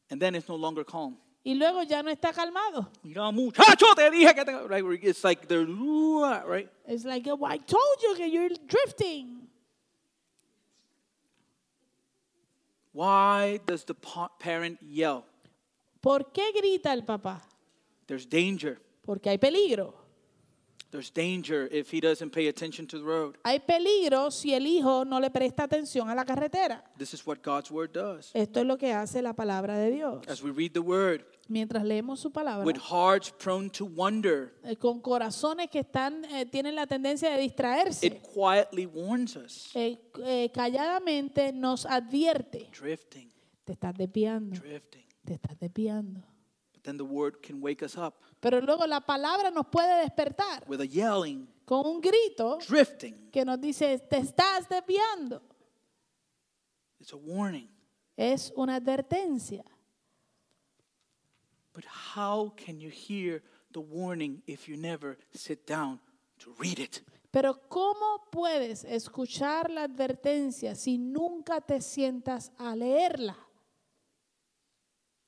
And then it's no longer calm. Y luego ya no está calmado. Mira, muchacho, te dije que te... Right, it's like they're, right? Es like, oh, I told you que you're drifting. Why does the pa- parent yell? ¿Por qué grita el papá? There's danger. Porque hay peligro. There's danger if he doesn't pay attention to the road. Hay peligro si el hijo no le presta atención a la carretera. This is what God's word does. Esto es lo que hace la palabra de Dios. As we read the word, Mientras leemos su palabra, with hearts prone to wonder, eh, con corazones que están, eh, tienen la tendencia de distraerse, it quietly warns us. eh, calladamente nos advierte. Drifting, Te estás desviando, drifting. te estás desviando. But then the word can wake us up Pero luego la palabra nos puede despertar with a yelling, con un grito drifting. que nos dice, te estás desviando. It's a warning. Es una advertencia. But how can you hear the warning if you never sit down to read it? Pero ¿cómo puedes escuchar la advertencia si nunca te sientas a leerla?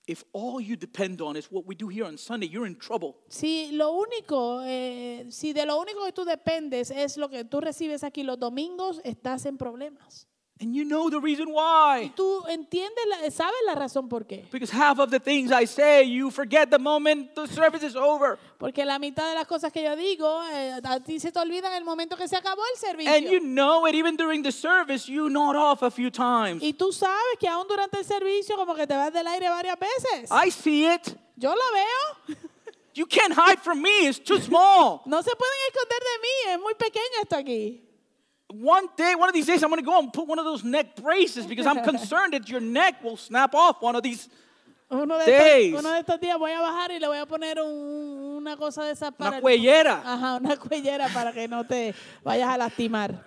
If all you depend on is what we do here on Sunday, you're in trouble. Si lo único, eh, si de lo único que tú dependes es lo que tú recibes aquí los domingos, estás en problemas. And you know the reason why. Tú entiendes, la- sabes la razón por qué. Because half of the things I say, you forget the moment the service is over. Porque la mitad de las cosas que yo digo, eh, a ti se te olvidan el momento que se acabó el servicio. And you know it, even during the service, you nod off a few times. Y tú sabes que aún durante el servicio como que te vas del aire varias veces. I see it. Yo lo veo. You can't hide from me, it's too small. No se pueden esconder de mí, es muy pequeño esto aquí. One day, one of these days, I'm gonna go and put one of those neck braces because I'm concerned that your neck will snap off one of these. Uno de, Days. estos, uno de estos días voy a bajar y le voy a poner un- una cosa de esa para Una el- cuellera. Ajá, una cuellera para que no te vayas a lastimar.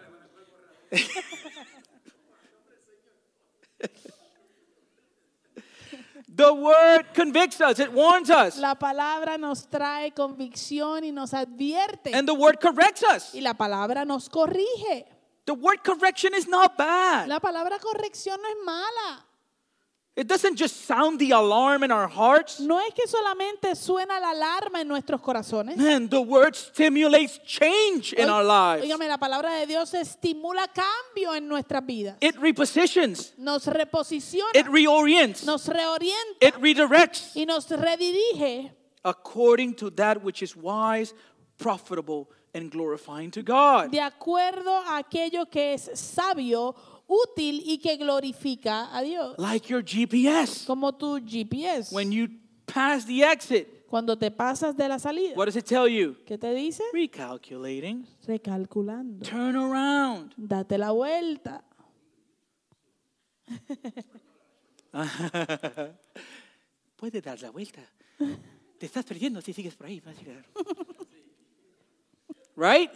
The word convicts us, it warns us. La palabra nos trae convicción y nos advierte. And the word corrects us. y la palabra nos corrige. The word correction is not bad. La palabra corrección no es mala. It doesn't just sound the alarm in our hearts. No es que solamente suena la alarma en nuestros corazones. Man, the word stimulates change in our lives. Dígame, la palabra de Dios estimula cambio en nuestras vidas. It repositions, Nos reposiciona, it reorients, nos reorienta it redirects y nos redirige according to that which is wise, profitable, and glorifying to God. de acuerdo a aquello que es sabio, útil y que glorifica a Dios. Like your GPS. Como tu GPS. When you pass the exit, Cuando te pasas de la salida, what does it tell you? ¿qué te dice? Recalculating. Recalculando. Turn around. Date la vuelta. Puede dar la vuelta. Te estás perdiendo si sigues por ahí. vas a llegar. Right?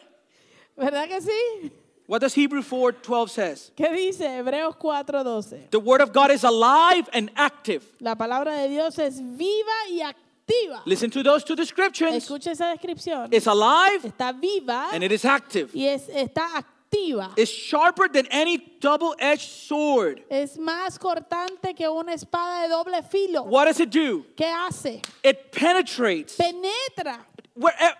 ¿Verdad que sí? What does Hebrew 4:12 says? ¿Qué dice Hebreos 4:12? The word of God is alive and active. La palabra de Dios es viva y activa. Listen to those two descriptions. Escucha esa descripción. It's alive Está viva and it is active. y es, está activa. It's sharper than any double-edged sword. Es más cortante que una espada de doble filo. What does it do? ¿Qué hace? It penetrates Penetra. where e,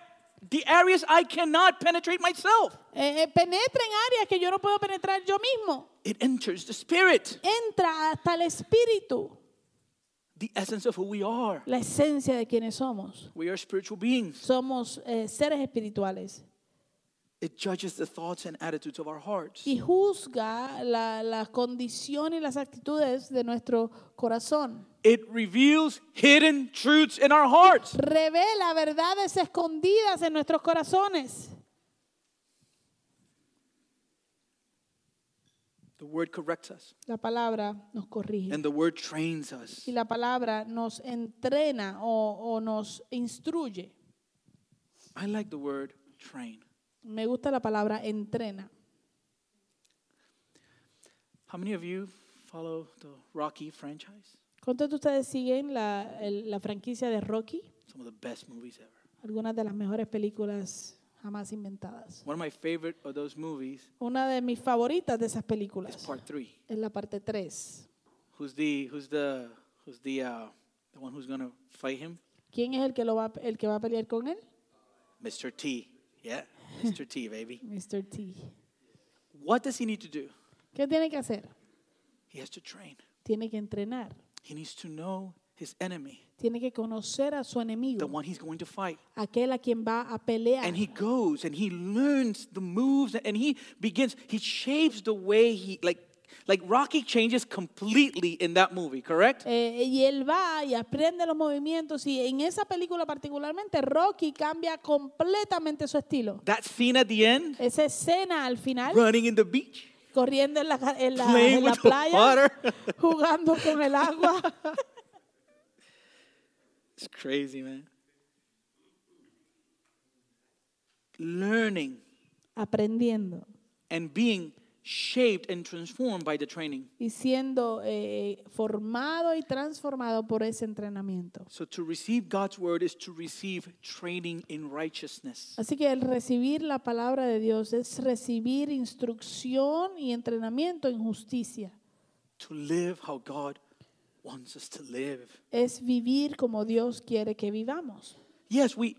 the areas I cannot penetrate myself. Eh, penetra en áreas que yo no puedo penetrar yo mismo. It enters the spirit, Entra hasta el espíritu, the essence of who we are. la esencia de quienes somos. We are spiritual beings. Somos eh, seres espirituales. It judges the thoughts and attitudes of our hearts. y juzga la, la condición y las actitudes de nuestro corazón. It reveals hidden truths in our hearts. Revela verdades escondidas en nuestros corazones. The word corrects us, La palabra nos corrige. and the word trains us. Y la palabra nos entrena o, o nos instruye. I like the word train. Me gusta la palabra entrena. How many of you follow the Rocky franchise? ¿Cuántos de ustedes siguen la, el- la franquicia de Rocky? Some of the best movies ever. Algunas de las mejores películas jamás inventadas. One of my favorite of those movies Una de mis favoritas de esas is películas part three. es la parte 3. Who's the who's the who's the uh, the one who's gonna fight him? ¿Quién es el que, lo va, el que va a pelear con él? Mr. T. Yeah, Mr. T, baby. Mr. T. What does he need to do? ¿Qué tiene que hacer? He has to train. Tiene que entrenar. He needs to know his enemy, Tiene que conocer a su the one he's going to fight. aquel a quien va a pelear. And he goes and he learns the moves and he begins, he shapes the way he, like, like Rocky changes completely in that movie, correct? Eh, y él va y aprende los movimientos y en esa película particularmente Rocky cambia completamente su estilo. That scene at the end, Esa escena al final, running in the beach, corriendo en la, en la, playing en la with the playa, water. jugando con el agua. It's crazy, man. Learning aprendiendo and being shaped and transformed by the training. y siendo eh, formado y transformado por ese entrenamiento. So to receive God's word is to receive training in righteousness. Así que el recibir la palabra de Dios es recibir instrucción y entrenamiento en justicia. To live how God wants us to live. Es vivir como Dios quiere que vivamos. Yes, we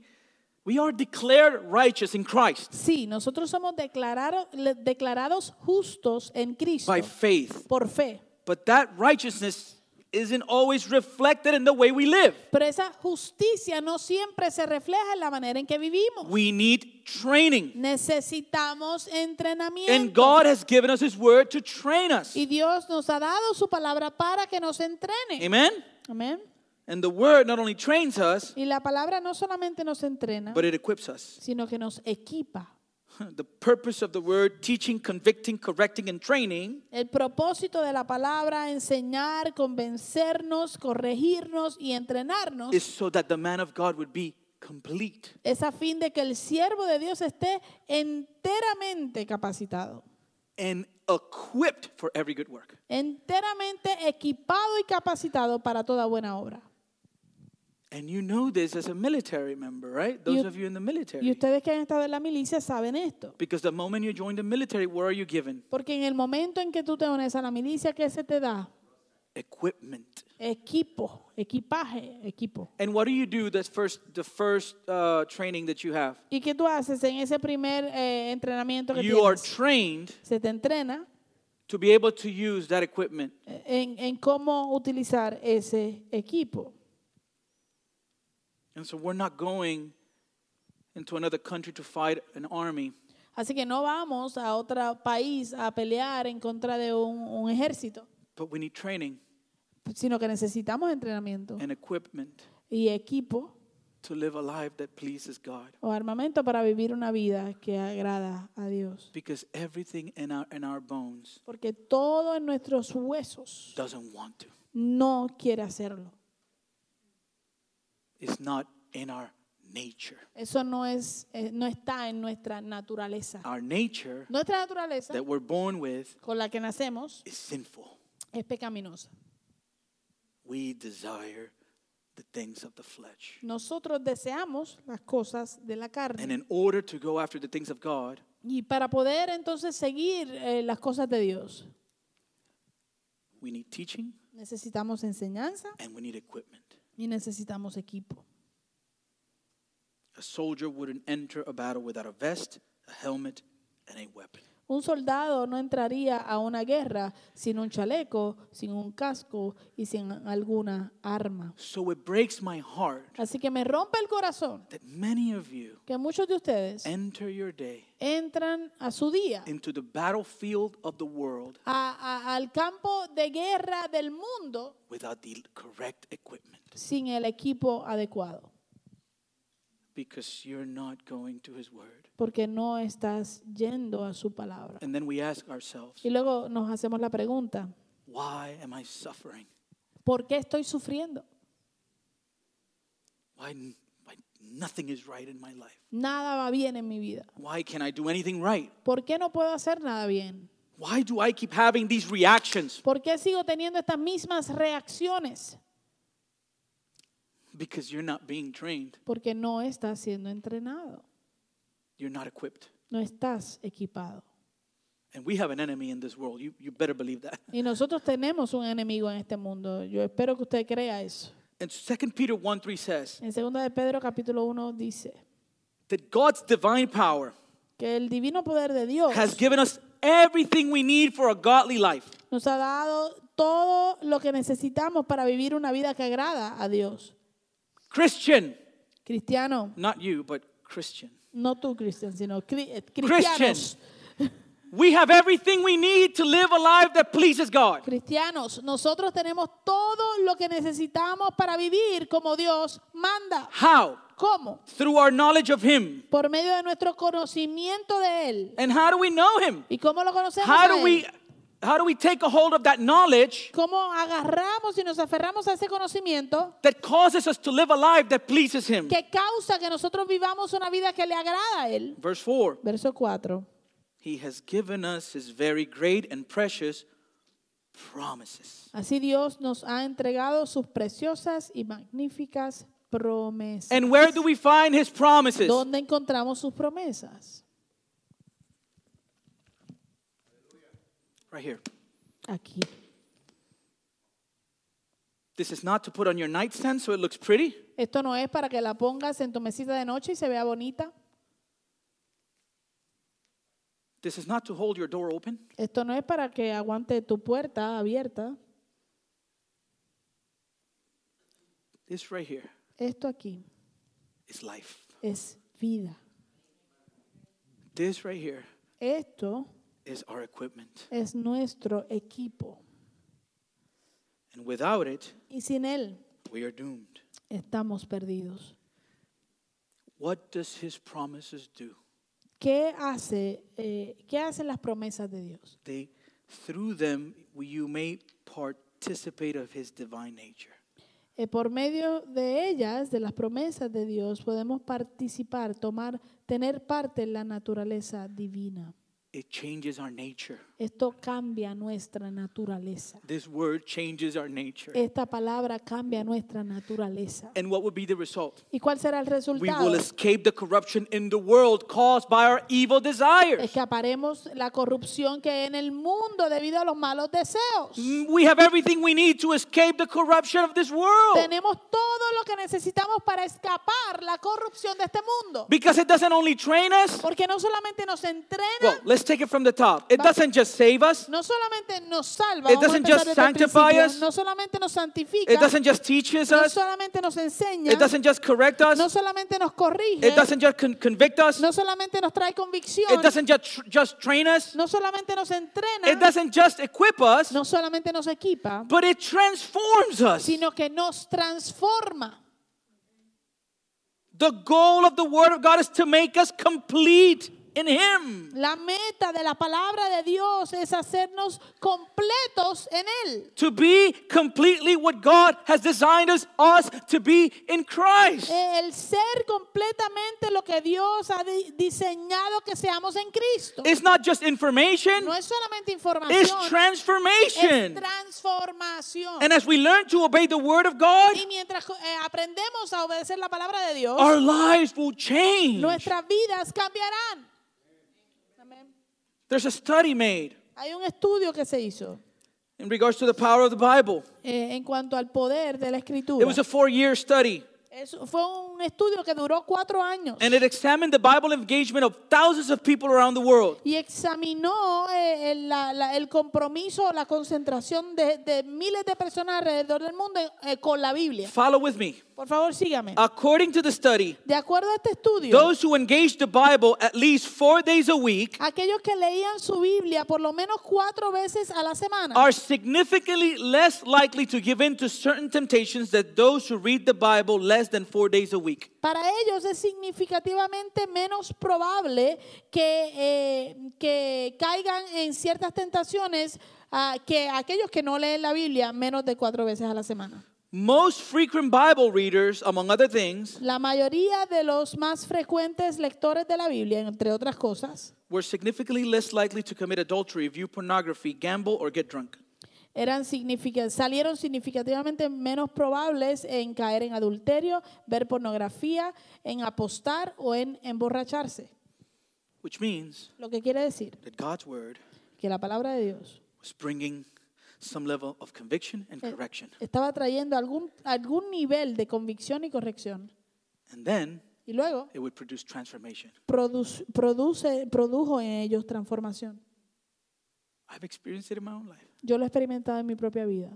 we are declared righteous in Christ Sí, nosotros somos declarado- declarados justos en Cristo by faith. por fe. But that righteousness isn't always reflected in the way we live. Pero esa justicia no siempre se refleja en la manera en que vivimos. We need training. Necesitamos entrenamiento. And. God has given us his word to train us. Y Dios nos ha dado su palabra para que nos entrene. Amen. Amén. And the word not only trains us, Y la palabra no solamente nos entrena, but it equips us. sino que nos equipa. The purpose of the word teaching, convicting, correcting, and training El propósito de la palabra, enseñar, convencernos, corregirnos y entrenarnos, is so that the man of God would be complete. es a fin de que el siervo de Dios esté enteramente capacitado, and equipped for every good work. enteramente equipado y capacitado para toda buena obra. And you know this as a military member, right? Those You- of you in the Y military. ustedes que han estado en la milicia saben esto. Because the moment you join the military, what are you given? Porque en el momento en que tú te unes a la milicia, ¿qué se te da? Equipment. Equipo, equipaje, equipo. And what do you do that's first the first uh, training that you have? ¿Y qué tú haces en ese primer eh, entrenamiento que You are trained Se te entrena to be able to use that equipment. en, en cómo utilizar ese equipo. And so we're not going into another country to fight an army. Así que no vamos a otro país a pelear en contra de un, un ejército, But we need training sino que necesitamos entrenamiento and equipment y equipo to live a life that pleases God. o armamento para vivir una vida que agrada a Dios. Because everything in our in our bones Porque todo en nuestros huesos doesn't want to. no quiere hacerlo. It's not in our nature. Eso no, es, eh, no está en nuestra naturaleza. Our nature Nuestra naturaleza that we're born with con la que nacemos is sinful. es pecaminosa. We desire the things of the flesh. Nosotros deseamos las cosas de la And carne. in order to go after the things of God, Y para poder entonces seguir eh, las cosas de Dios, we need teaching necesitamos enseñanza and we need equipment. Y necesitamos equipo. A soldier wouldn't enter a battle without a vest, a helmet, and a weapon. Un soldado no entraría a una guerra sin un chaleco, sin un casco y sin alguna arma. So it breaks my heart Así que me rompe el corazón that many of you que muchos de ustedes enter your day entran a su día, into the battlefield of the world a- a- al campo de guerra del mundo without the correct equipment sin el equipo adecuado, because you're not going to his word. porque no estás yendo a su palabra. And then we ask ourselves, Y luego nos hacemos la pregunta, why am I suffering? ¿por qué estoy sufriendo? Why, nothing is right in my life? Nada va bien en mi vida. Why can I do anything right? ¿Por qué no puedo hacer nada bien? Why do I keep having these reactions? ¿Por qué sigo teniendo estas mismas reacciones? Because you're not being trained. Porque no estás siendo entrenado, You're not equipped. no estás equipado. And we have an enemy in this world. You, you better believe that. Y nosotros tenemos un enemigo en este mundo. Yo espero que usted crea eso. And 2 Peter 1 3 says En 2 de Pedro capítulo 1 dice that God's divine power que el divino poder de Dios has given us everything we need for a godly life. nos ha dado todo lo que necesitamos para vivir una vida que agrada a Dios. Christian, Cristiano, not you, but Christian. no tú, Cristian, sino cri- eh, cristianos. We have everything we need to live a life that pleases God. Cristianos, nosotros tenemos todo lo que necesitamos para vivir como Dios manda. How? ¿Cómo? Through our knowledge of Him. Por medio de nuestro conocimiento de Él. And how do we know Him? ¿Y cómo lo conocemos? How do we how do we take a hold of that knowledge ¿Cómo agarramos y nos aferramos a ese conocimiento that causes us to live a life that pleases Him? que causa que nosotros vivamos una vida que le agrada a Él? Verse 4 Verso 4. He has given us His very great and precious promises. Así Dios nos ha entregado sus preciosas y magníficas promesas. And where do we find His promises? ¿Dónde encontramos sus promesas? Right here. Aquí. This is not to put on your nightstand so it looks pretty. Esto no es para que la pongas en tu mesita de noche y se vea bonita. This is not to hold your door open. Esto no es para que aguante tu puerta abierta. This right here Esto aquí is life. es vida. This right here Esto is our equipment. es nuestro equipo. And without it, Y sin él we are doomed. estamos perdidos. What does his promises do? ¿Qué, hace, eh, ¿Qué hacen las promesas de Dios? They through them you may participate of his divine nature. Eh, por medio de ellas, de las promesas de Dios, podemos participar, tomar, tener parte en la naturaleza divina. It changes our nature. Esto cambia nuestra naturaleza. This word changes our nature. Esta palabra cambia nuestra naturaleza. And what would be the result? ¿Y cuál será el We resultado? will escape the corruption in the world caused by our evil desires. Escaparemos la corrupción que hay en el mundo debido a los malos deseos. We have everything we need to escape the corruption of this world. Tenemos todo lo que necesitamos para escapar la corrupción de este mundo. Because it doesn't only train us. Porque no solamente nos entrena, Well, let's take it from the top. It doesn't just save us. no solamente nos salva, It doesn't just sanctify us. no solamente nos santifica, It doesn't just teach us. no solamente nos enseña, It doesn't just correct us. no solamente nos corrige, It doesn't just con- convict us. no solamente nos trae convicción, It doesn't just, tr- just train us. no solamente nos entrena, It doesn't just equip us, no solamente nos equipa, but it transforms us. sino que nos transforma. The goal of the Word of God is to make us complete in Him, La meta de la palabra de Dios es hacernos completos en Él. to be completely what God has designed us, us to be in Christ. El ser completamente lo que Dios ha diseñado que seamos en Cristo. It's not just information, No es solamente it's información, es transformation. transformación. And as we learn to obey the Word of God, Y mientras eh, aprendemos a obedecer la palabra de Dios, our lives will change. nuestras vidas cambiarán. There's a study made Hay un estudio que se hizo in regards to the power of the Bible. eh, en cuanto al poder de la It escritura. was a four year study. Es- fue un un estudio que duró cuatro años. and it examined the Bible engagement of thousands of people around the world. y examinó eh, el, la- la- el compromiso, la concentración de, de miles de personas alrededor del mundo eh, con la Biblia. Follow with me. Por favor, sígame. According to the study, De acuerdo a este estudio, those who engaged the Bible at least four days a week aquellos que leían su Biblia por lo menos cuatro veces a la semana are significantly less likely to give in to certain temptations than those who read the Bible less than four days a week. Para ellos es significativamente menos probable que, eh, que caigan en ciertas tentaciones ah, que aquellos que no leen la Biblia menos de cuatro veces a la semana. Most frequent Bible readers, among other things, La mayoría de los más frecuentes lectores de la Biblia, entre otras cosas, were significantly less likely to commit adultery, view pornography, gamble, or get drunk. Eran salieron significativamente menos probables en caer en adulterio, ver pornografía, en apostar o en emborracharse. Which means Lo que quiere decir that God's word que la palabra de Dios was bringing some level of conviction and eh, correction. estaba trayendo algún, algún nivel de convicción y corrección. And then Y luego it would produce transformation. produce, produce, produjo en ellos transformación. I've experienced it in my own life. Yo lo he experimentado en mi propia vida.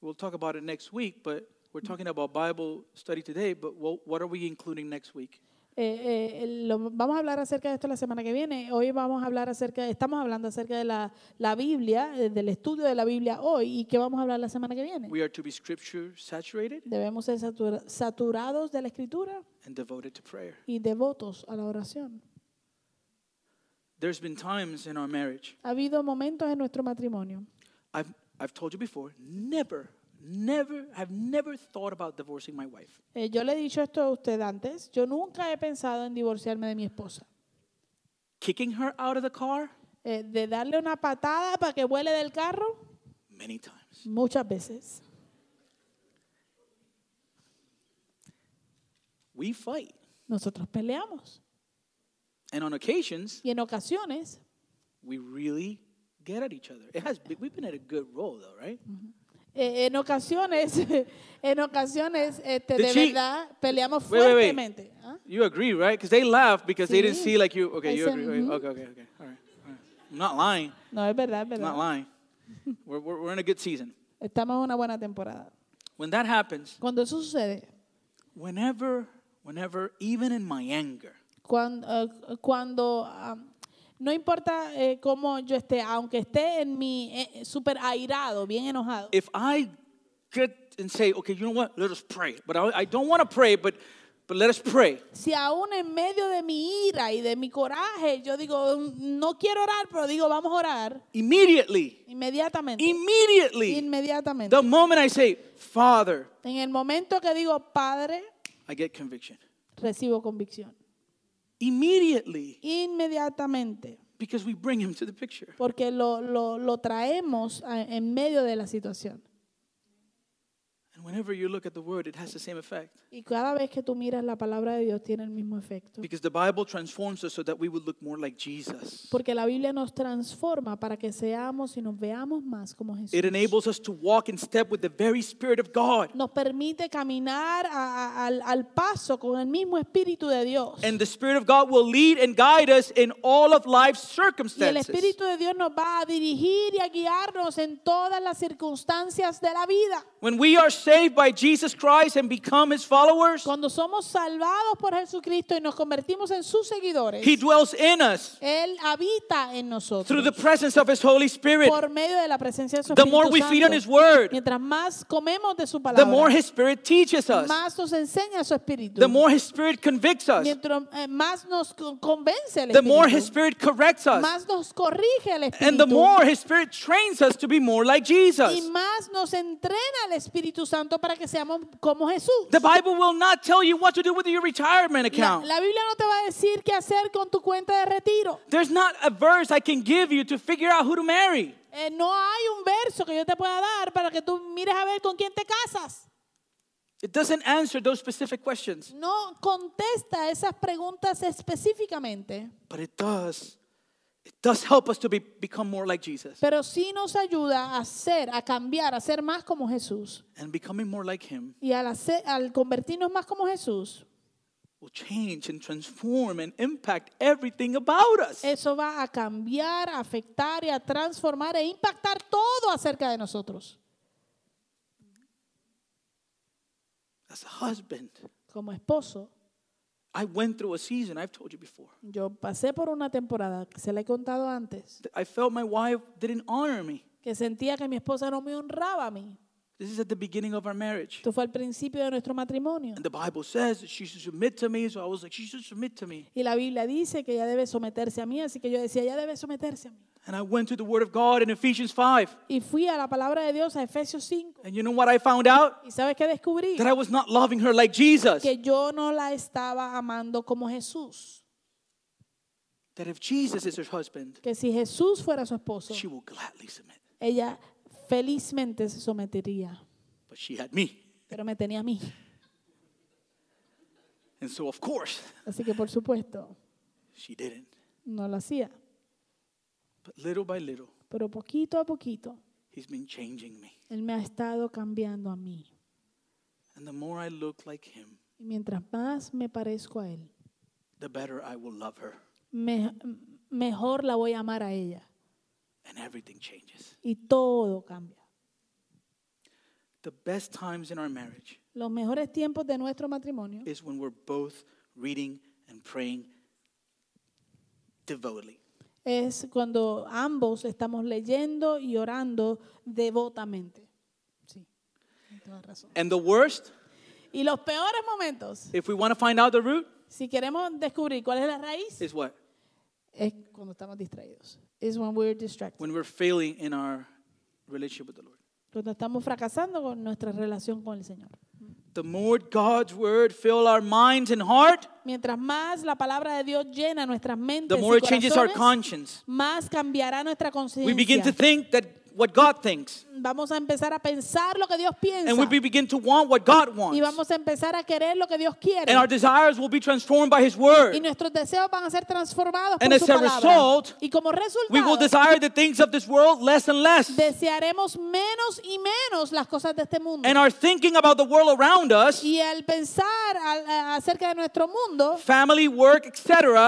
We'll talk about it next week, but we're talking about Bible study today, but what, are we including next week? Eh, eh, lo- vamos a hablar acerca de esto la semana que viene. Hoy vamos a hablar acerca, estamos hablando acerca de la, la Biblia, eh, del estudio de la Biblia hoy. ¿Y qué vamos a hablar la semana que viene? We are to be scripture saturated Debemos ser satura- saturados de la escritura and devoted to prayer. y devotos a la oración. There's been times in our marriage, Ha habido momentos en nuestro matrimonio. I've, I've told you before, never, never, I've never thought about divorcing my wife. Eh, yo le he dicho esto a usted antes. Yo nunca he pensado en divorciarme de mi esposa. Kicking her out of the car? Eh, de darle una patada para que vuele del carro, Many times. muchas veces. We fight. Nosotros peleamos. And on occasions, Y en ocasiones we really get at each other. It has been, we've been at a good roll though, right? Eh, en ocasiones, en ocasiones, este, Did de she- verdad, peleamos Wait, wait, wait. fuertemente. ¿ah? You agree, right? Because they laughed because they didn't Sí. see like you. Okay, I you said, agree. mhm. Okay, okay, okay. All right, all right. I'm not lying. No, es verdad, es I'm not verdad. lying. We're, we're, we're in a good season. Estamos en una buena temporada. When that happens, Cuando eso sucede, whenever, whenever, even in my anger, cuando, eh, cuando ah, no importa eh, cómo yo esté, aunque esté en mi eh, súper airado, bien enojado, if I get and say, okay, you know what? Let us pray. But I, I don't want to pray, but, but let us pray. si aún en medio de mi ira y de mi coraje, yo digo, no quiero orar, pero digo, vamos a orar, Immediately, inmediatamente, immediately, inmediatamente. the moment I say, Father, En el momento que digo, Padre, I get conviction. recibo convicción. Immediately, Inmediatamente. because we bring him to the picture. Porque lo, lo, lo traemos a- en medio de la situación. And whenever you look at the word, it has the same effect. Y cada vez que tú miras la palabra de Dios tiene el mismo efecto. Because the Bible transforms us so that we would look more like Jesus. Porque la Biblia nos transforma para que seamos y nos veamos más como Jesús. It enables us to walk in step with the very Spirit of God. Nos permite caminar a- a- al, al paso con el mismo Espíritu de Dios. And the Spirit of God will lead and guide us in all of life's Y el circumstances. Espíritu de Dios nos va a dirigir y a guiarnos en todas las circunstancias de la vida. When we are saved by Jesus Christ and become His followers, Cuando somos salvados por Jesucristo y nos convertimos en sus seguidores, He dwells in us Él habita en nosotros. through the presence of His Holy Spirit. por medio de la presencia de su The Espíritu more we feed on His Word, Mientras más comemos de su palabra, the more His Spirit teaches us, más nos enseña su Espíritu. the more His Spirit convicts us, Mientras eh, más nos convence el the more His Espíritu. Spirit corrects us, Más nos corrige el espíritu. and the more His Spirit trains us to be more like Jesus. y más nos entrena el Espíritu Santo para que seamos como Jesús. The Bible will not tell you what to do with your retirement La, account. la Biblia no te va a decir qué hacer con tu cuenta de retiro. There's not a verse I can give you to figure out who to marry. Eh, no hay un verso que yo te pueda dar para que tú mires a ver con quién te casas. It doesn't answer those specific questions, No contesta esas preguntas específicamente, but it does It does help us to be, become more like Jesus. Pero sí nos ayuda a ser, a cambiar, a ser más como Jesús. And becoming more like Him Y al, hacer- al convertirnos más como Jesús, will change and transform and impact everything about us. eso va a cambiar, a afectar y a transformar e impactar todo acerca de nosotros. As a husband, Como esposo, I went through a season, I've told you before, yo pasé por una temporada, que se le he contado antes, I felt my wife didn't honor me. que sentía que mi esposa no me honraba a mí. This is at the beginning of our marriage. Esto fue al principio de nuestro matrimonio. And the Bible says that she should submit to me, so I was like, she should submit to me. Y la Biblia dice que ella debe someterse a mí, así que yo decía, ella debe someterse a mí. And I went to the Word of God in Ephesians 5. Y fui a la palabra de Dios, a Efesios 5. And you know what I found out? ¿Y sabes qué descubrí? That I was not loving her like Jesus. Que yo no la estaba amando como Jesús. That if Jesus is her husband, Que si Jesús fuera su esposo, she will gladly submit. ella felizmente se sometería. But she had me. Pero me tenía a mí. And so, of course, Así que por supuesto, she didn't. no lo hacía. But little by little, Pero poquito a poquito, He's been changing me. Él me ha estado cambiando a mí. And the more I look like Him, Y mientras más me parezco a Él, the better I will love her. me- mejor la voy a amar a ella. And everything changes. Y todo cambia. The best times in our marriage Los mejores tiempos de nuestro matrimonio is when we're both reading and praying devotedly. Es cuando ambos estamos leyendo y orando devotamente. Sí, toda razón. And the worst, Y los peores momentos, if we want to find out the root, si queremos descubrir cuál es la raíz, is what? es cuando estamos distraídos. Es when we're distracted. When we're failing in our relationship with the Lord. Cuando estamos fracasando con nuestra relación con el Señor. The more God's word fill our minds and heart, Mientras más la palabra de Dios llena nuestras mentes the more y it changes our corazones, conscience. más cambiará nuestra We begin to conciencia. think that what God thinks. Vamos a empezar a pensar lo que Dios piensa. And we begin to want what God Y wants. vamos a empezar a querer lo que Dios quiere. And our desires will be transformed by His Y word. nuestros deseos van a ser transformados And por as su a result, y como We will desire the things of this world less and less. desearemos menos y menos las cosas de este mundo. And our thinking about the world around us, y al pensar al- eh, acerca de nuestro mundo, family, work, la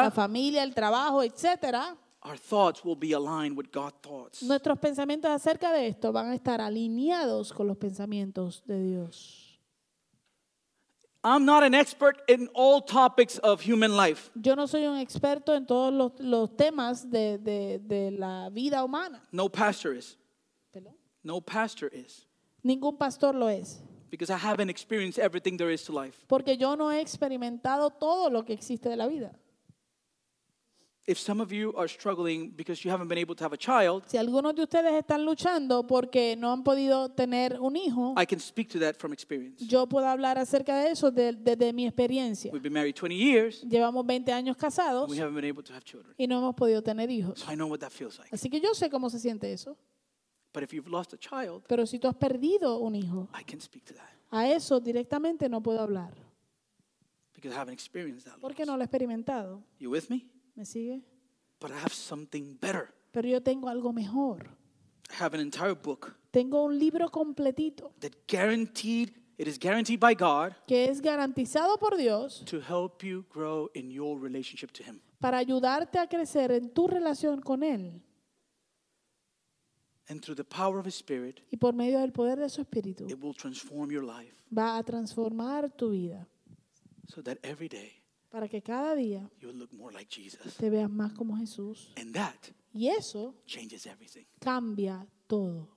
etc., familia, el trabajo, etcétera, our thoughts will be aligned with God's thoughts. nuestros pensamientos acerca de esto van a estar alineados con los pensamientos de Dios. I'm not an expert in all topics of human life. Yo no soy un experto en todos los, los temas de, de- de la vida humana. No pastor is. ¿Perdón? No pastor is. Ningún pastor lo es. Because I haven't experienced everything there is to life. Porque yo no he experimentado todo lo que existe de la vida. If some of you are struggling because you haven't been able to have a child, Si algunos de ustedes están luchando porque no han podido tener un hijo, I can speak to that from experience. yo puedo hablar acerca de eso de- desde mi experiencia. We've been married 20 years, Llevamos 20 años casados we haven't been able to have children. y no hemos podido tener hijos. So I know what that feels like. Así que yo sé cómo se siente eso. But if you've lost a child, Pero si tú has perdido un hijo, I can speak to that a eso directamente no puedo hablar. because I haven't experienced that. Porque loss. no lo he experimentado. You with me? ¿Me sigue? But I have something better. Pero yo tengo algo mejor. I have an entire book Tengo un libro completito that guaranteed, it is guaranteed by God que es garantizado por Dios to help you grow in your relationship to Him. para ayudarte a crecer en tu relación con Él. And through the power of His Spirit, Y por medio del poder de su Espíritu it will transform your life va a transformar tu vida so that every day para que cada día you look more like Jesus. te veas más como Jesús. And that Y eso changes everything. cambia todo.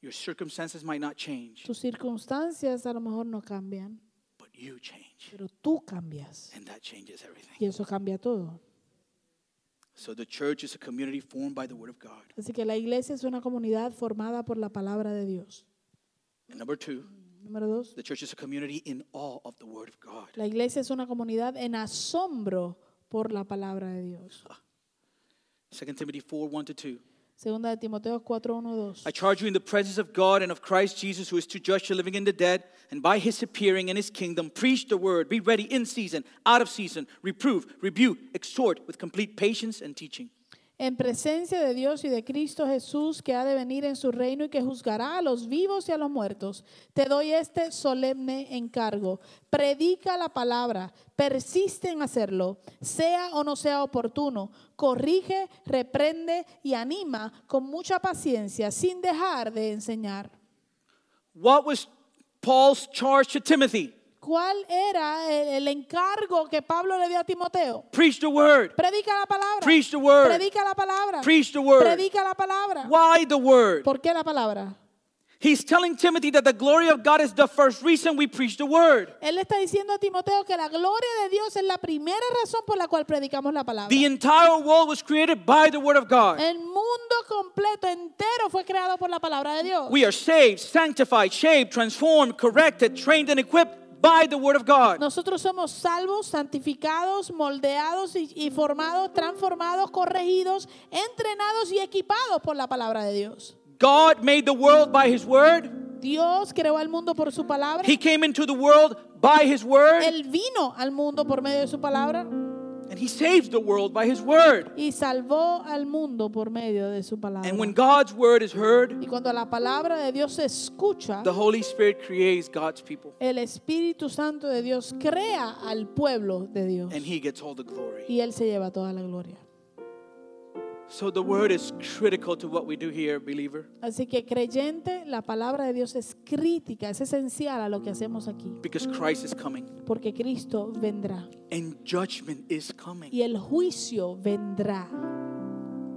Your circumstances might not change, Tus circunstancias a lo mejor no cambian, but you change. pero tú cambias. And that changes everything. Y eso cambia todo. So the church is a community formed by the Word of God. Así que la iglesia es una comunidad formada por la palabra de Dios. And number two, Número dos, the church is a community in awe of the Word of God. la iglesia es una comunidad en asombro por la palabra de Dios. Ah. 2 Timothy 4 1 to 2. Segunda de Timoteo 4, 1, 2. I charge you in the presence of God and of Christ Jesus, who is to judge the living and the dead, and by his appearing in his kingdom, preach the word, be ready in season, out of season, reprove, rebuke, exhort with complete patience and teaching. En presencia de Dios y de Cristo Jesús, que ha de venir en su reino y que juzgará a los vivos y a los muertos, te doy este solemne encargo. Predica la palabra, persiste en hacerlo, sea o no sea oportuno. Corrige, reprende y anima con mucha paciencia, sin dejar de enseñar. What was Paul's charge to Timothy? ¿Cuál era el, el encargo que Pablo le dio a Timoteo? Preach the word. Predica la palabra. Preach the word. Predica la palabra. Preach the word. Predica la palabra. Why the word? ¿Por qué la palabra? He's telling Timothy that the glory of God is the first reason we preach the word. Él está diciendo a Timoteo que la gloria de Dios es la primera razón por la cual predicamos la palabra. The entire world was created by the word of God. El mundo completo, entero, fue creado por la palabra de Dios. We are saved, sanctified, shaped, transformed, corrected, trained, and equipped by the word of God. Nosotros somos salvos, santificados, moldeados y, y formados, transformados, corregidos, entrenados y equipados por la palabra de Dios. God made the world by his word. Dios creó al mundo por su palabra. He came into the world by his word. Él vino al mundo por medio de su palabra And he saves the world by his word. y salvó al mundo por medio de su palabra. And when God's word is heard, Y cuando la palabra de Dios se escucha, the Holy Spirit creates God's people. el Espíritu Santo de Dios crea al pueblo de Dios And he gets all the glory. y Él se lleva toda la gloria. So the word is critical to what we do here, believer. Así que creyente, la palabra de Dios es crítica, es esencial a lo que hacemos aquí, Because Christ is coming. porque Cristo vendrá And judgment is coming. y el juicio vendrá.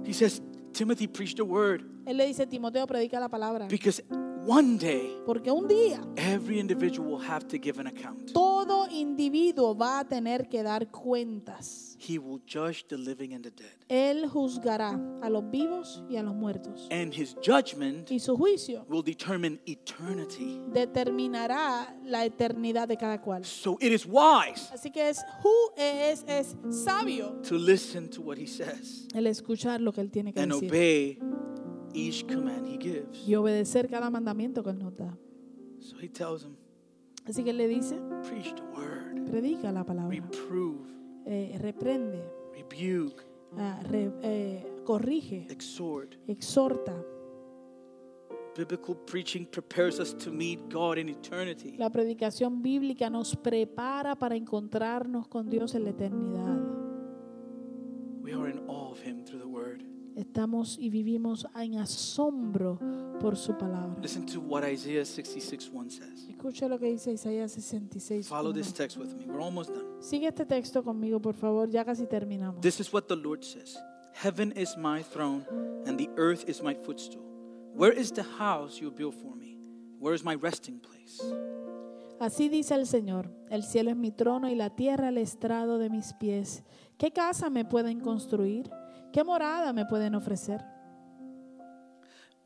He says, Timothy, preach the word. Él le dice, Timoteo, predica la palabra, Because one day, porque un día every individual will have to give an account. todo individuo va a tener que dar cuentas. He will judge the living and the dead. Él juzgará a los vivos y a los muertos. And his judgment Y su juicio will determine eternity. determinará la eternidad de cada cual. So it is wise Así que es, es, es sabio to listen to what he says el escuchar lo que Él tiene que and decir obey each command he gives. y obedecer cada mandamiento que Él nos da. So he tells him, Así que Él le dice, preach the word, predica la palabra, reprove, eh, reprende, rebuke, ah, re- eh, corrige, exhort. exhorta. Biblical preaching prepares us to meet God in eternity. La predicación bíblica nos prepara para encontrarnos con Dios en la eternidad. We are in awe of him through the word. Estamos y vivimos en asombro por su palabra. Listen to what Isaiah 66 1 says. Escucha lo que dice Isaías 66. Follow this text with me. We're almost done. Sigue este texto conmigo, por favor, ya casi terminamos. This is what the Lord says Heaven is my throne, and the earth is my footstool. Where is the house you built for me? Where is my resting place? Así dice el Señor, el cielo es mi trono y la tierra el estrado de mis pies. ¿Qué casa me pueden construir? ¿Qué morada me pueden ofrecer?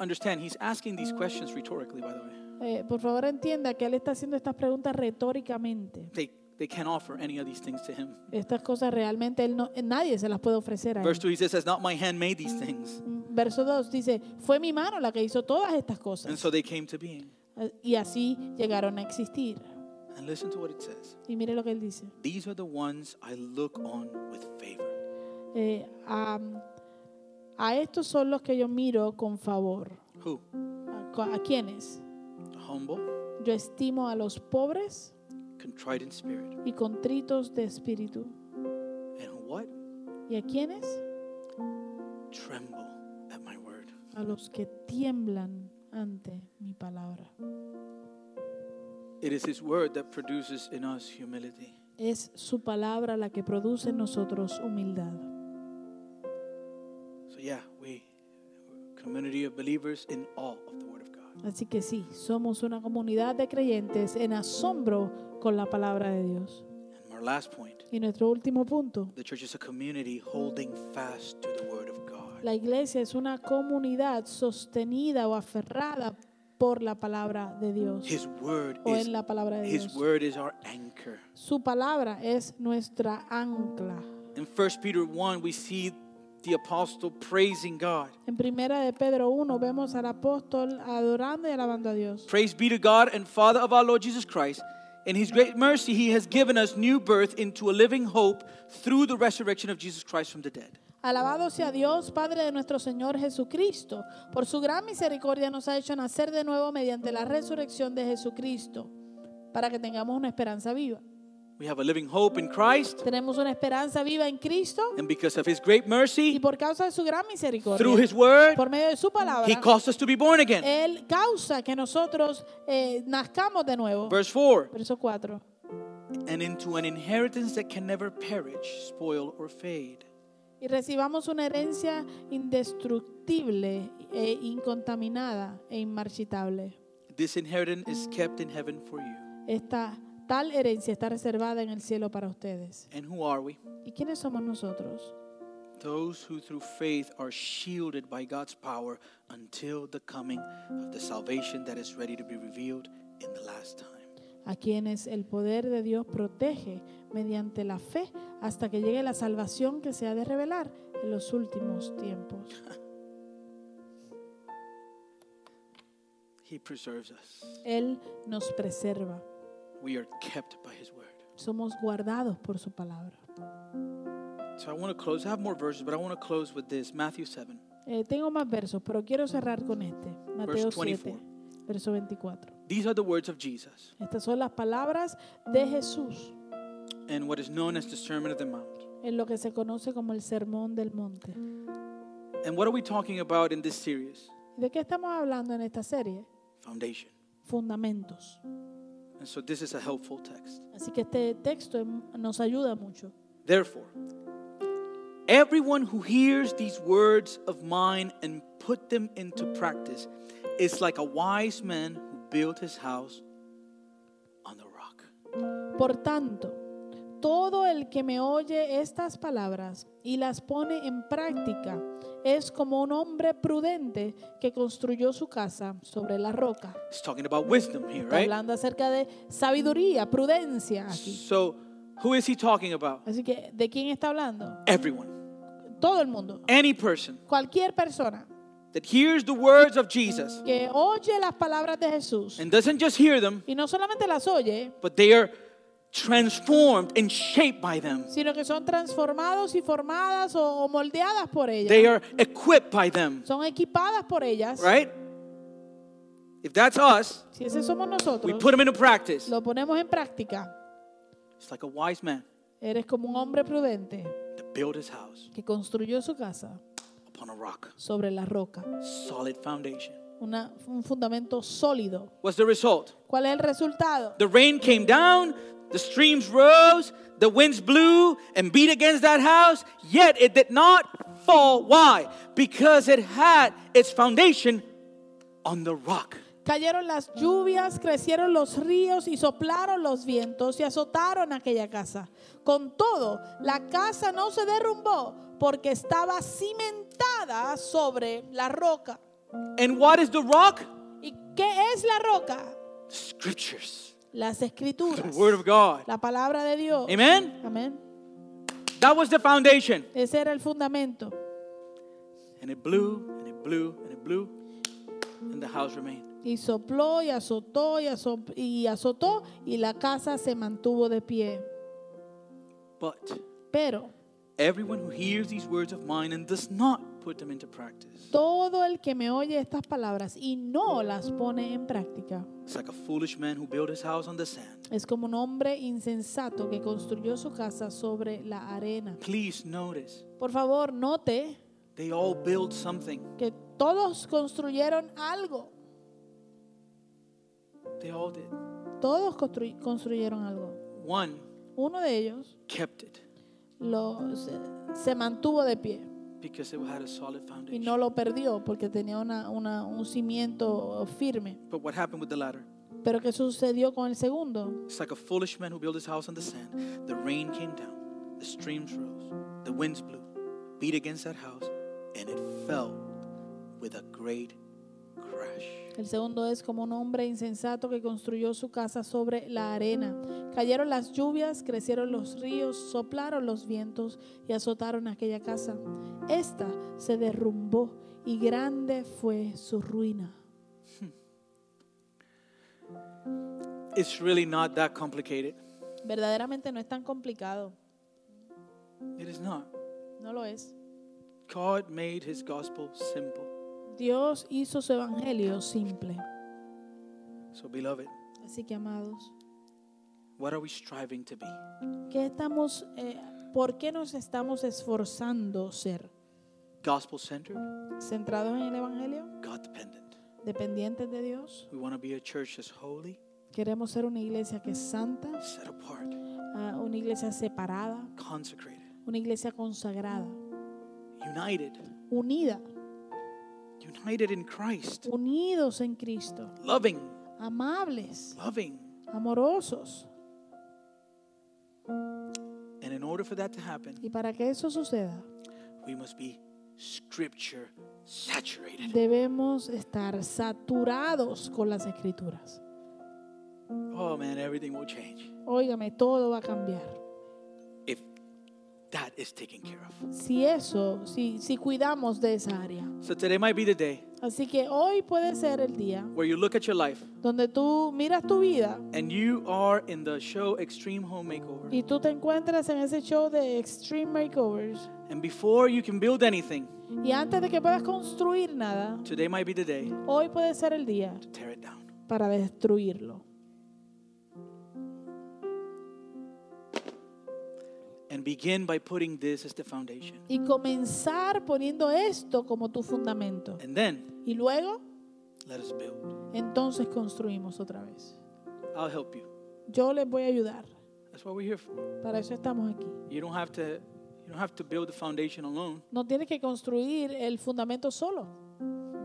Understand, he's asking these questions rhetorically, by the way. Eh, por favor entienda que Él está haciendo estas preguntas retóricamente. They, they can't offer any of these things to him. Estas cosas realmente él no, eh, nadie se las puede ofrecer a él. Verse 2, he says, Has not my hand made these things? Mm, Verso 2 dice, fue mi mano la que hizo todas estas And cosas. so they came to being. Eh, Y así llegaron a existir. And listen to what it says. Y mire lo que él dice. These are the ones I look on with favor. Eh, a, a estos son los que yo miro con favor. Who? ¿A, a quiénes? Humble, Yo estimo a los pobres contrite in spirit. y contritos de espíritu. And what? ¿Y a quiénes? Tremble at my word. A los que tiemblan ante mi palabra. It is His word that produces in us humility. Es su palabra la que produce en nosotros humildad. So, yeah, we, community of believers in awe of the word of God. Así que sí, somos una comunidad de creyentes en asombro con la palabra de Dios. And our last point Y nuestro último punto, the church is a community holding fast to the word of God. la iglesia es una comunidad sostenida o aferrada por la palabra de Dios His word o is en la palabra de His Dios. word is our anchor. Su palabra es nuestra ancla. In 1 Peter 1, we see the apostle praising God. En primera de Pedro 1 vemos al apóstol adorando y alabando a Dios. Praise be to God and Father of our Lord Jesus Christ. In his great mercy, he has given us new birth into a living hope through the resurrection of Jesus Christ from the dead. Alabado sea Dios, Padre de nuestro Señor Jesucristo. Por su gran misericordia nos ha hecho nacer de nuevo mediante la resurrección de Jesucristo, para que tengamos una esperanza viva. We have a living hope in Christ, Tenemos una esperanza viva en Cristo and because of His great y mercy, por causa de su gran through misericordia, His Word, por medio de su palabra, He caused us to be born again. Él causa que nosotros eh, nazcamos de nuevo. Verse 4 Verso 4. and into an inheritance that can never perish, spoil, or fade. Y recibamos una herencia indestructible e incontaminada e inmarchitable. This inheritance is kept in heaven for you. Esta tal herencia está reservada en el cielo para ustedes. And who are we? ¿Y quiénes somos nosotros? Those who through faith are shielded by God's power until the coming of the salvation that is ready to be revealed in the last time. A quienes el poder de Dios protege mediante la fe hasta que llegue la salvación que se ha de revelar en los últimos tiempos. He preserves us. Él nos preserva. We are kept by His word. Somos guardados por su palabra. So I want to close. I have more verses, but I want to close with this Matthew 7. Eh, tengo más versos, pero quiero cerrar con este. Mateo Verse 24. 7, verso 24. These are the words of Jesus Estas son las palabras de Jesús and what is known as the Sermon of the Mount. en lo que se conoce como el Sermón del Monte. And what are we talking about in this series? ¿De qué estamos hablando en esta serie? Foundation. Fundamentos. And so this is a helpful text. Así que este texto nos ayuda mucho. Therefore, everyone who hears these words of mine and put them into practice is like a wise man who built his house on the rock. Por tanto, todo el que me oye estas palabras y las pone en práctica es como un hombre prudente que construyó su casa sobre la roca. It's talking about wisdom here, Está right? hablando acerca de sabiduría, prudencia aquí. So, who is he talking about? Así que, ¿de quién está hablando? Everyone. Todo el mundo. Any person Cualquier persona that hears the words of Jesus que oye las palabras de Jesús and doesn't just hear them, y no solamente las oye, but they are transformed and shaped by them. sino que son transformados y formadas o, o moldeadas por ellas. They are equipped by them, Son equipadas por ellas. right? If that's us, Si ese somos nosotros, we put them into practice. lo ponemos en práctica. It's like a wise man Eres como un hombre prudente that built his house que construyó su casa upon a rock, sobre la roca, solid foundation. una- un fundamento sólido. What's the result? ¿Cuál es el resultado? The rain came down, the streams rose, the winds blew and beat against that house, yet it did not fall. Why? Because it had its foundation on the rock. Cayeron las lluvias, crecieron los ríos y soplaron los vientos y azotaron aquella casa. Con todo, la casa no se derrumbó porque estaba cimentada sobre la roca. And what is the rock? ¿Y qué es la roca? The scriptures, Las the escrituras, word of God. la palabra de Dios. Amen? Amén. That was the foundation. Ese era el fundamento. And it blew, and it blew, and it blew, and the house remained. Y sopló y azotó y, azo- y azotó y la casa se mantuvo de pie. But Pero everyone who hears these words of mine and does not put them into practice todo el que me oye estas palabras y no las pone en práctica is like a foolish man who built his house on the sand. es como un hombre insensato que construyó su casa sobre la arena. Please notice, Por favor, note they all build something. que todos construyeron algo. They all did. Todos construy- construyeron algo. One Uno de ellos kept it se mantuvo de pie because it had a solid foundation. y no lo perdió porque tenía una- una- un cimiento firme. But what happened with the latter? Pero ¿qué sucedió con el segundo? It's like a foolish man who built his house on the sand. The rain came down, the streams rose, the winds blew, beat against that house, and it fell with a great. El segundo es como un hombre insensato que construyó su casa sobre la arena. Cayeron las lluvias, crecieron los ríos, soplaron los vientos y azotaron aquella casa. Esta se derrumbó y grande fue su ruina. It's really not that complicated. Verdaderamente no es tan complicado, It is not. no lo es. God made his gospel simple. Dios hizo su evangelio simple. So, beloved, Así que, amados, what are we striving to be? ¿qué estamos, eh, ¿por qué nos estamos esforzando ser? Gospel centered, ¿Centrados en el evangelio? God dependent. ¿Dependientes de Dios? We want to be a church that's holy, ¿Queremos ser una iglesia que es santa? set apart, ah, ¿Una iglesia separada? consecrated, ¿Una iglesia consagrada? united, Unida, united in Christ, unidos en Cristo, loving, amables, loving. amorosos. And in order for that to happen, Y para que eso suceda, we must be scripture saturated. debemos estar saturados con las escrituras. Oh man, everything will change Óigame, todo va a cambiar. That is taken care of. Si eso, si, si cuidamos de esa área. So today might be the day Así que hoy puede ser el día where you look at your life donde tú miras tu vida and you are in the show Extreme Home Makeover. y tú te encuentras en ese show de Extreme Makeovers. And before you can build anything, Y antes de que puedas construir nada, today might be the day hoy puede ser el día to tear it down. para destruirlo. And begin by putting this as the foundation. Y comenzar poniendo esto como tu fundamento. And then Y luego, let us build. entonces construimos otra vez. I'll help you. Yo les voy a ayudar. That's what we're here for. Para eso estamos aquí. You don't have to you don't have to build the foundation alone. No tienes que construir el fundamento solo.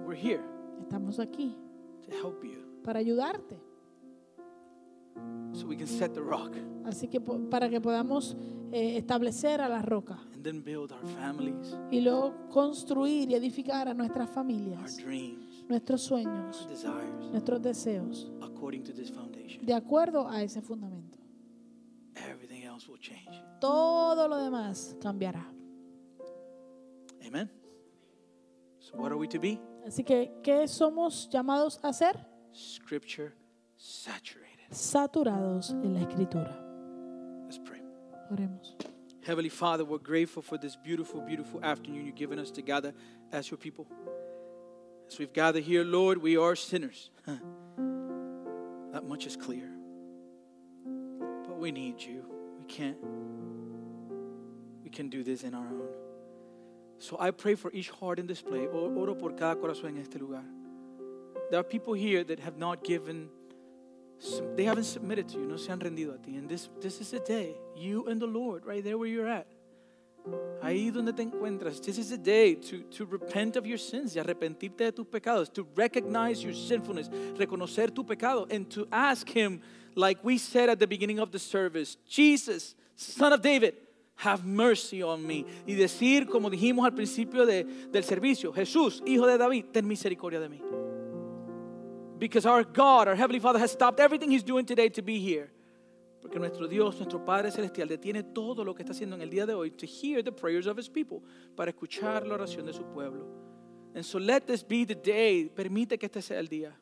We're here Estamos aquí to help you para ayudarte. So we can set the rock Así que po- para que podamos eh, establecer a la roca and then build our families, y luego construir y edificar a nuestras our familias, dreams, nuestros our sueños, desires nuestros deseos, according to this foundation. de acuerdo a ese fundamento. Everything else will change. Todo lo demás cambiará. Amen. So what are we to be? Así que, ¿qué somos llamados a ser? Scripture saturated. Saturados en la escritura. Let's pray. Oremos. Heavenly Father, we're grateful for this beautiful, beautiful afternoon you've given us to gather as your people. As we've gathered here, Lord, we are sinners. that much is clear. But we need you. We can't we can do this in our own. So I pray for each heart in this place. Oro por cada corazón en este lugar. There are people here that have not given they haven't submitted to you, no se han rendido a ti. And this, this is the day, you and the Lord, right there where you're at. Ahí donde te encuentras, this is the day to, to repent of your sins, y arrepentirte de tus pecados, to recognize your sinfulness, reconocer tu pecado, and to ask Him, like we said at the beginning of the service, Jesus, Son of David, have mercy on me. Y decir, como dijimos al principio de- del servicio, Jesús, Hijo de David, ten misericordia de mí. Because our God, our Heavenly Father, has stopped everything He's doing today to be here. Porque nuestro Dios, nuestro Padre Celestial, detiene todo lo que está haciendo en el día de hoy to hear the prayers of His people, para escuchar la oración de su pueblo. And so let this be the day, permite que este sea el día,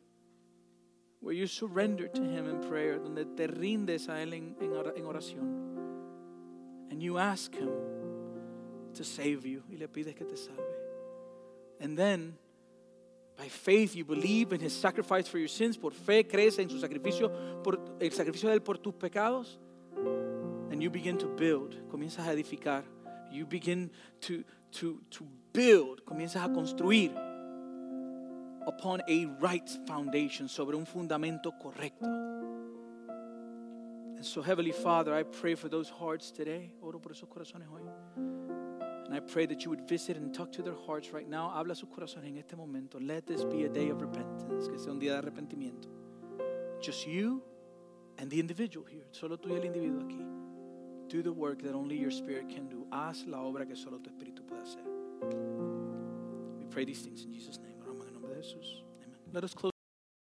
where you surrender to Him in prayer, donde te rindes a Él en, en oración. And you ask Him to save you, y le pides que te salve. And then By faith you believe in his sacrifice for your sins. Por fe crees en su sacrificio, por el sacrificio de él por tus pecados. And you begin to build. Comienzas a edificar. You begin to, to, to build. Comienzas a construir upon a right foundation, sobre un fundamento correcto. And so, Heavenly Father, I pray for those hearts today. Oro por esos corazones hoy. And I pray that you would visit and talk to their hearts right now. Habla a sus corazones en este momento. Let this be a day of repentance, que sea un día de arrepentimiento. Just you and the individual here. Solo tú y el individuo aquí. Do the work that only your spirit can do. Haz la obra que solo tu espíritu puede hacer. We pray these things in Jesus' name. Amen. Let us close.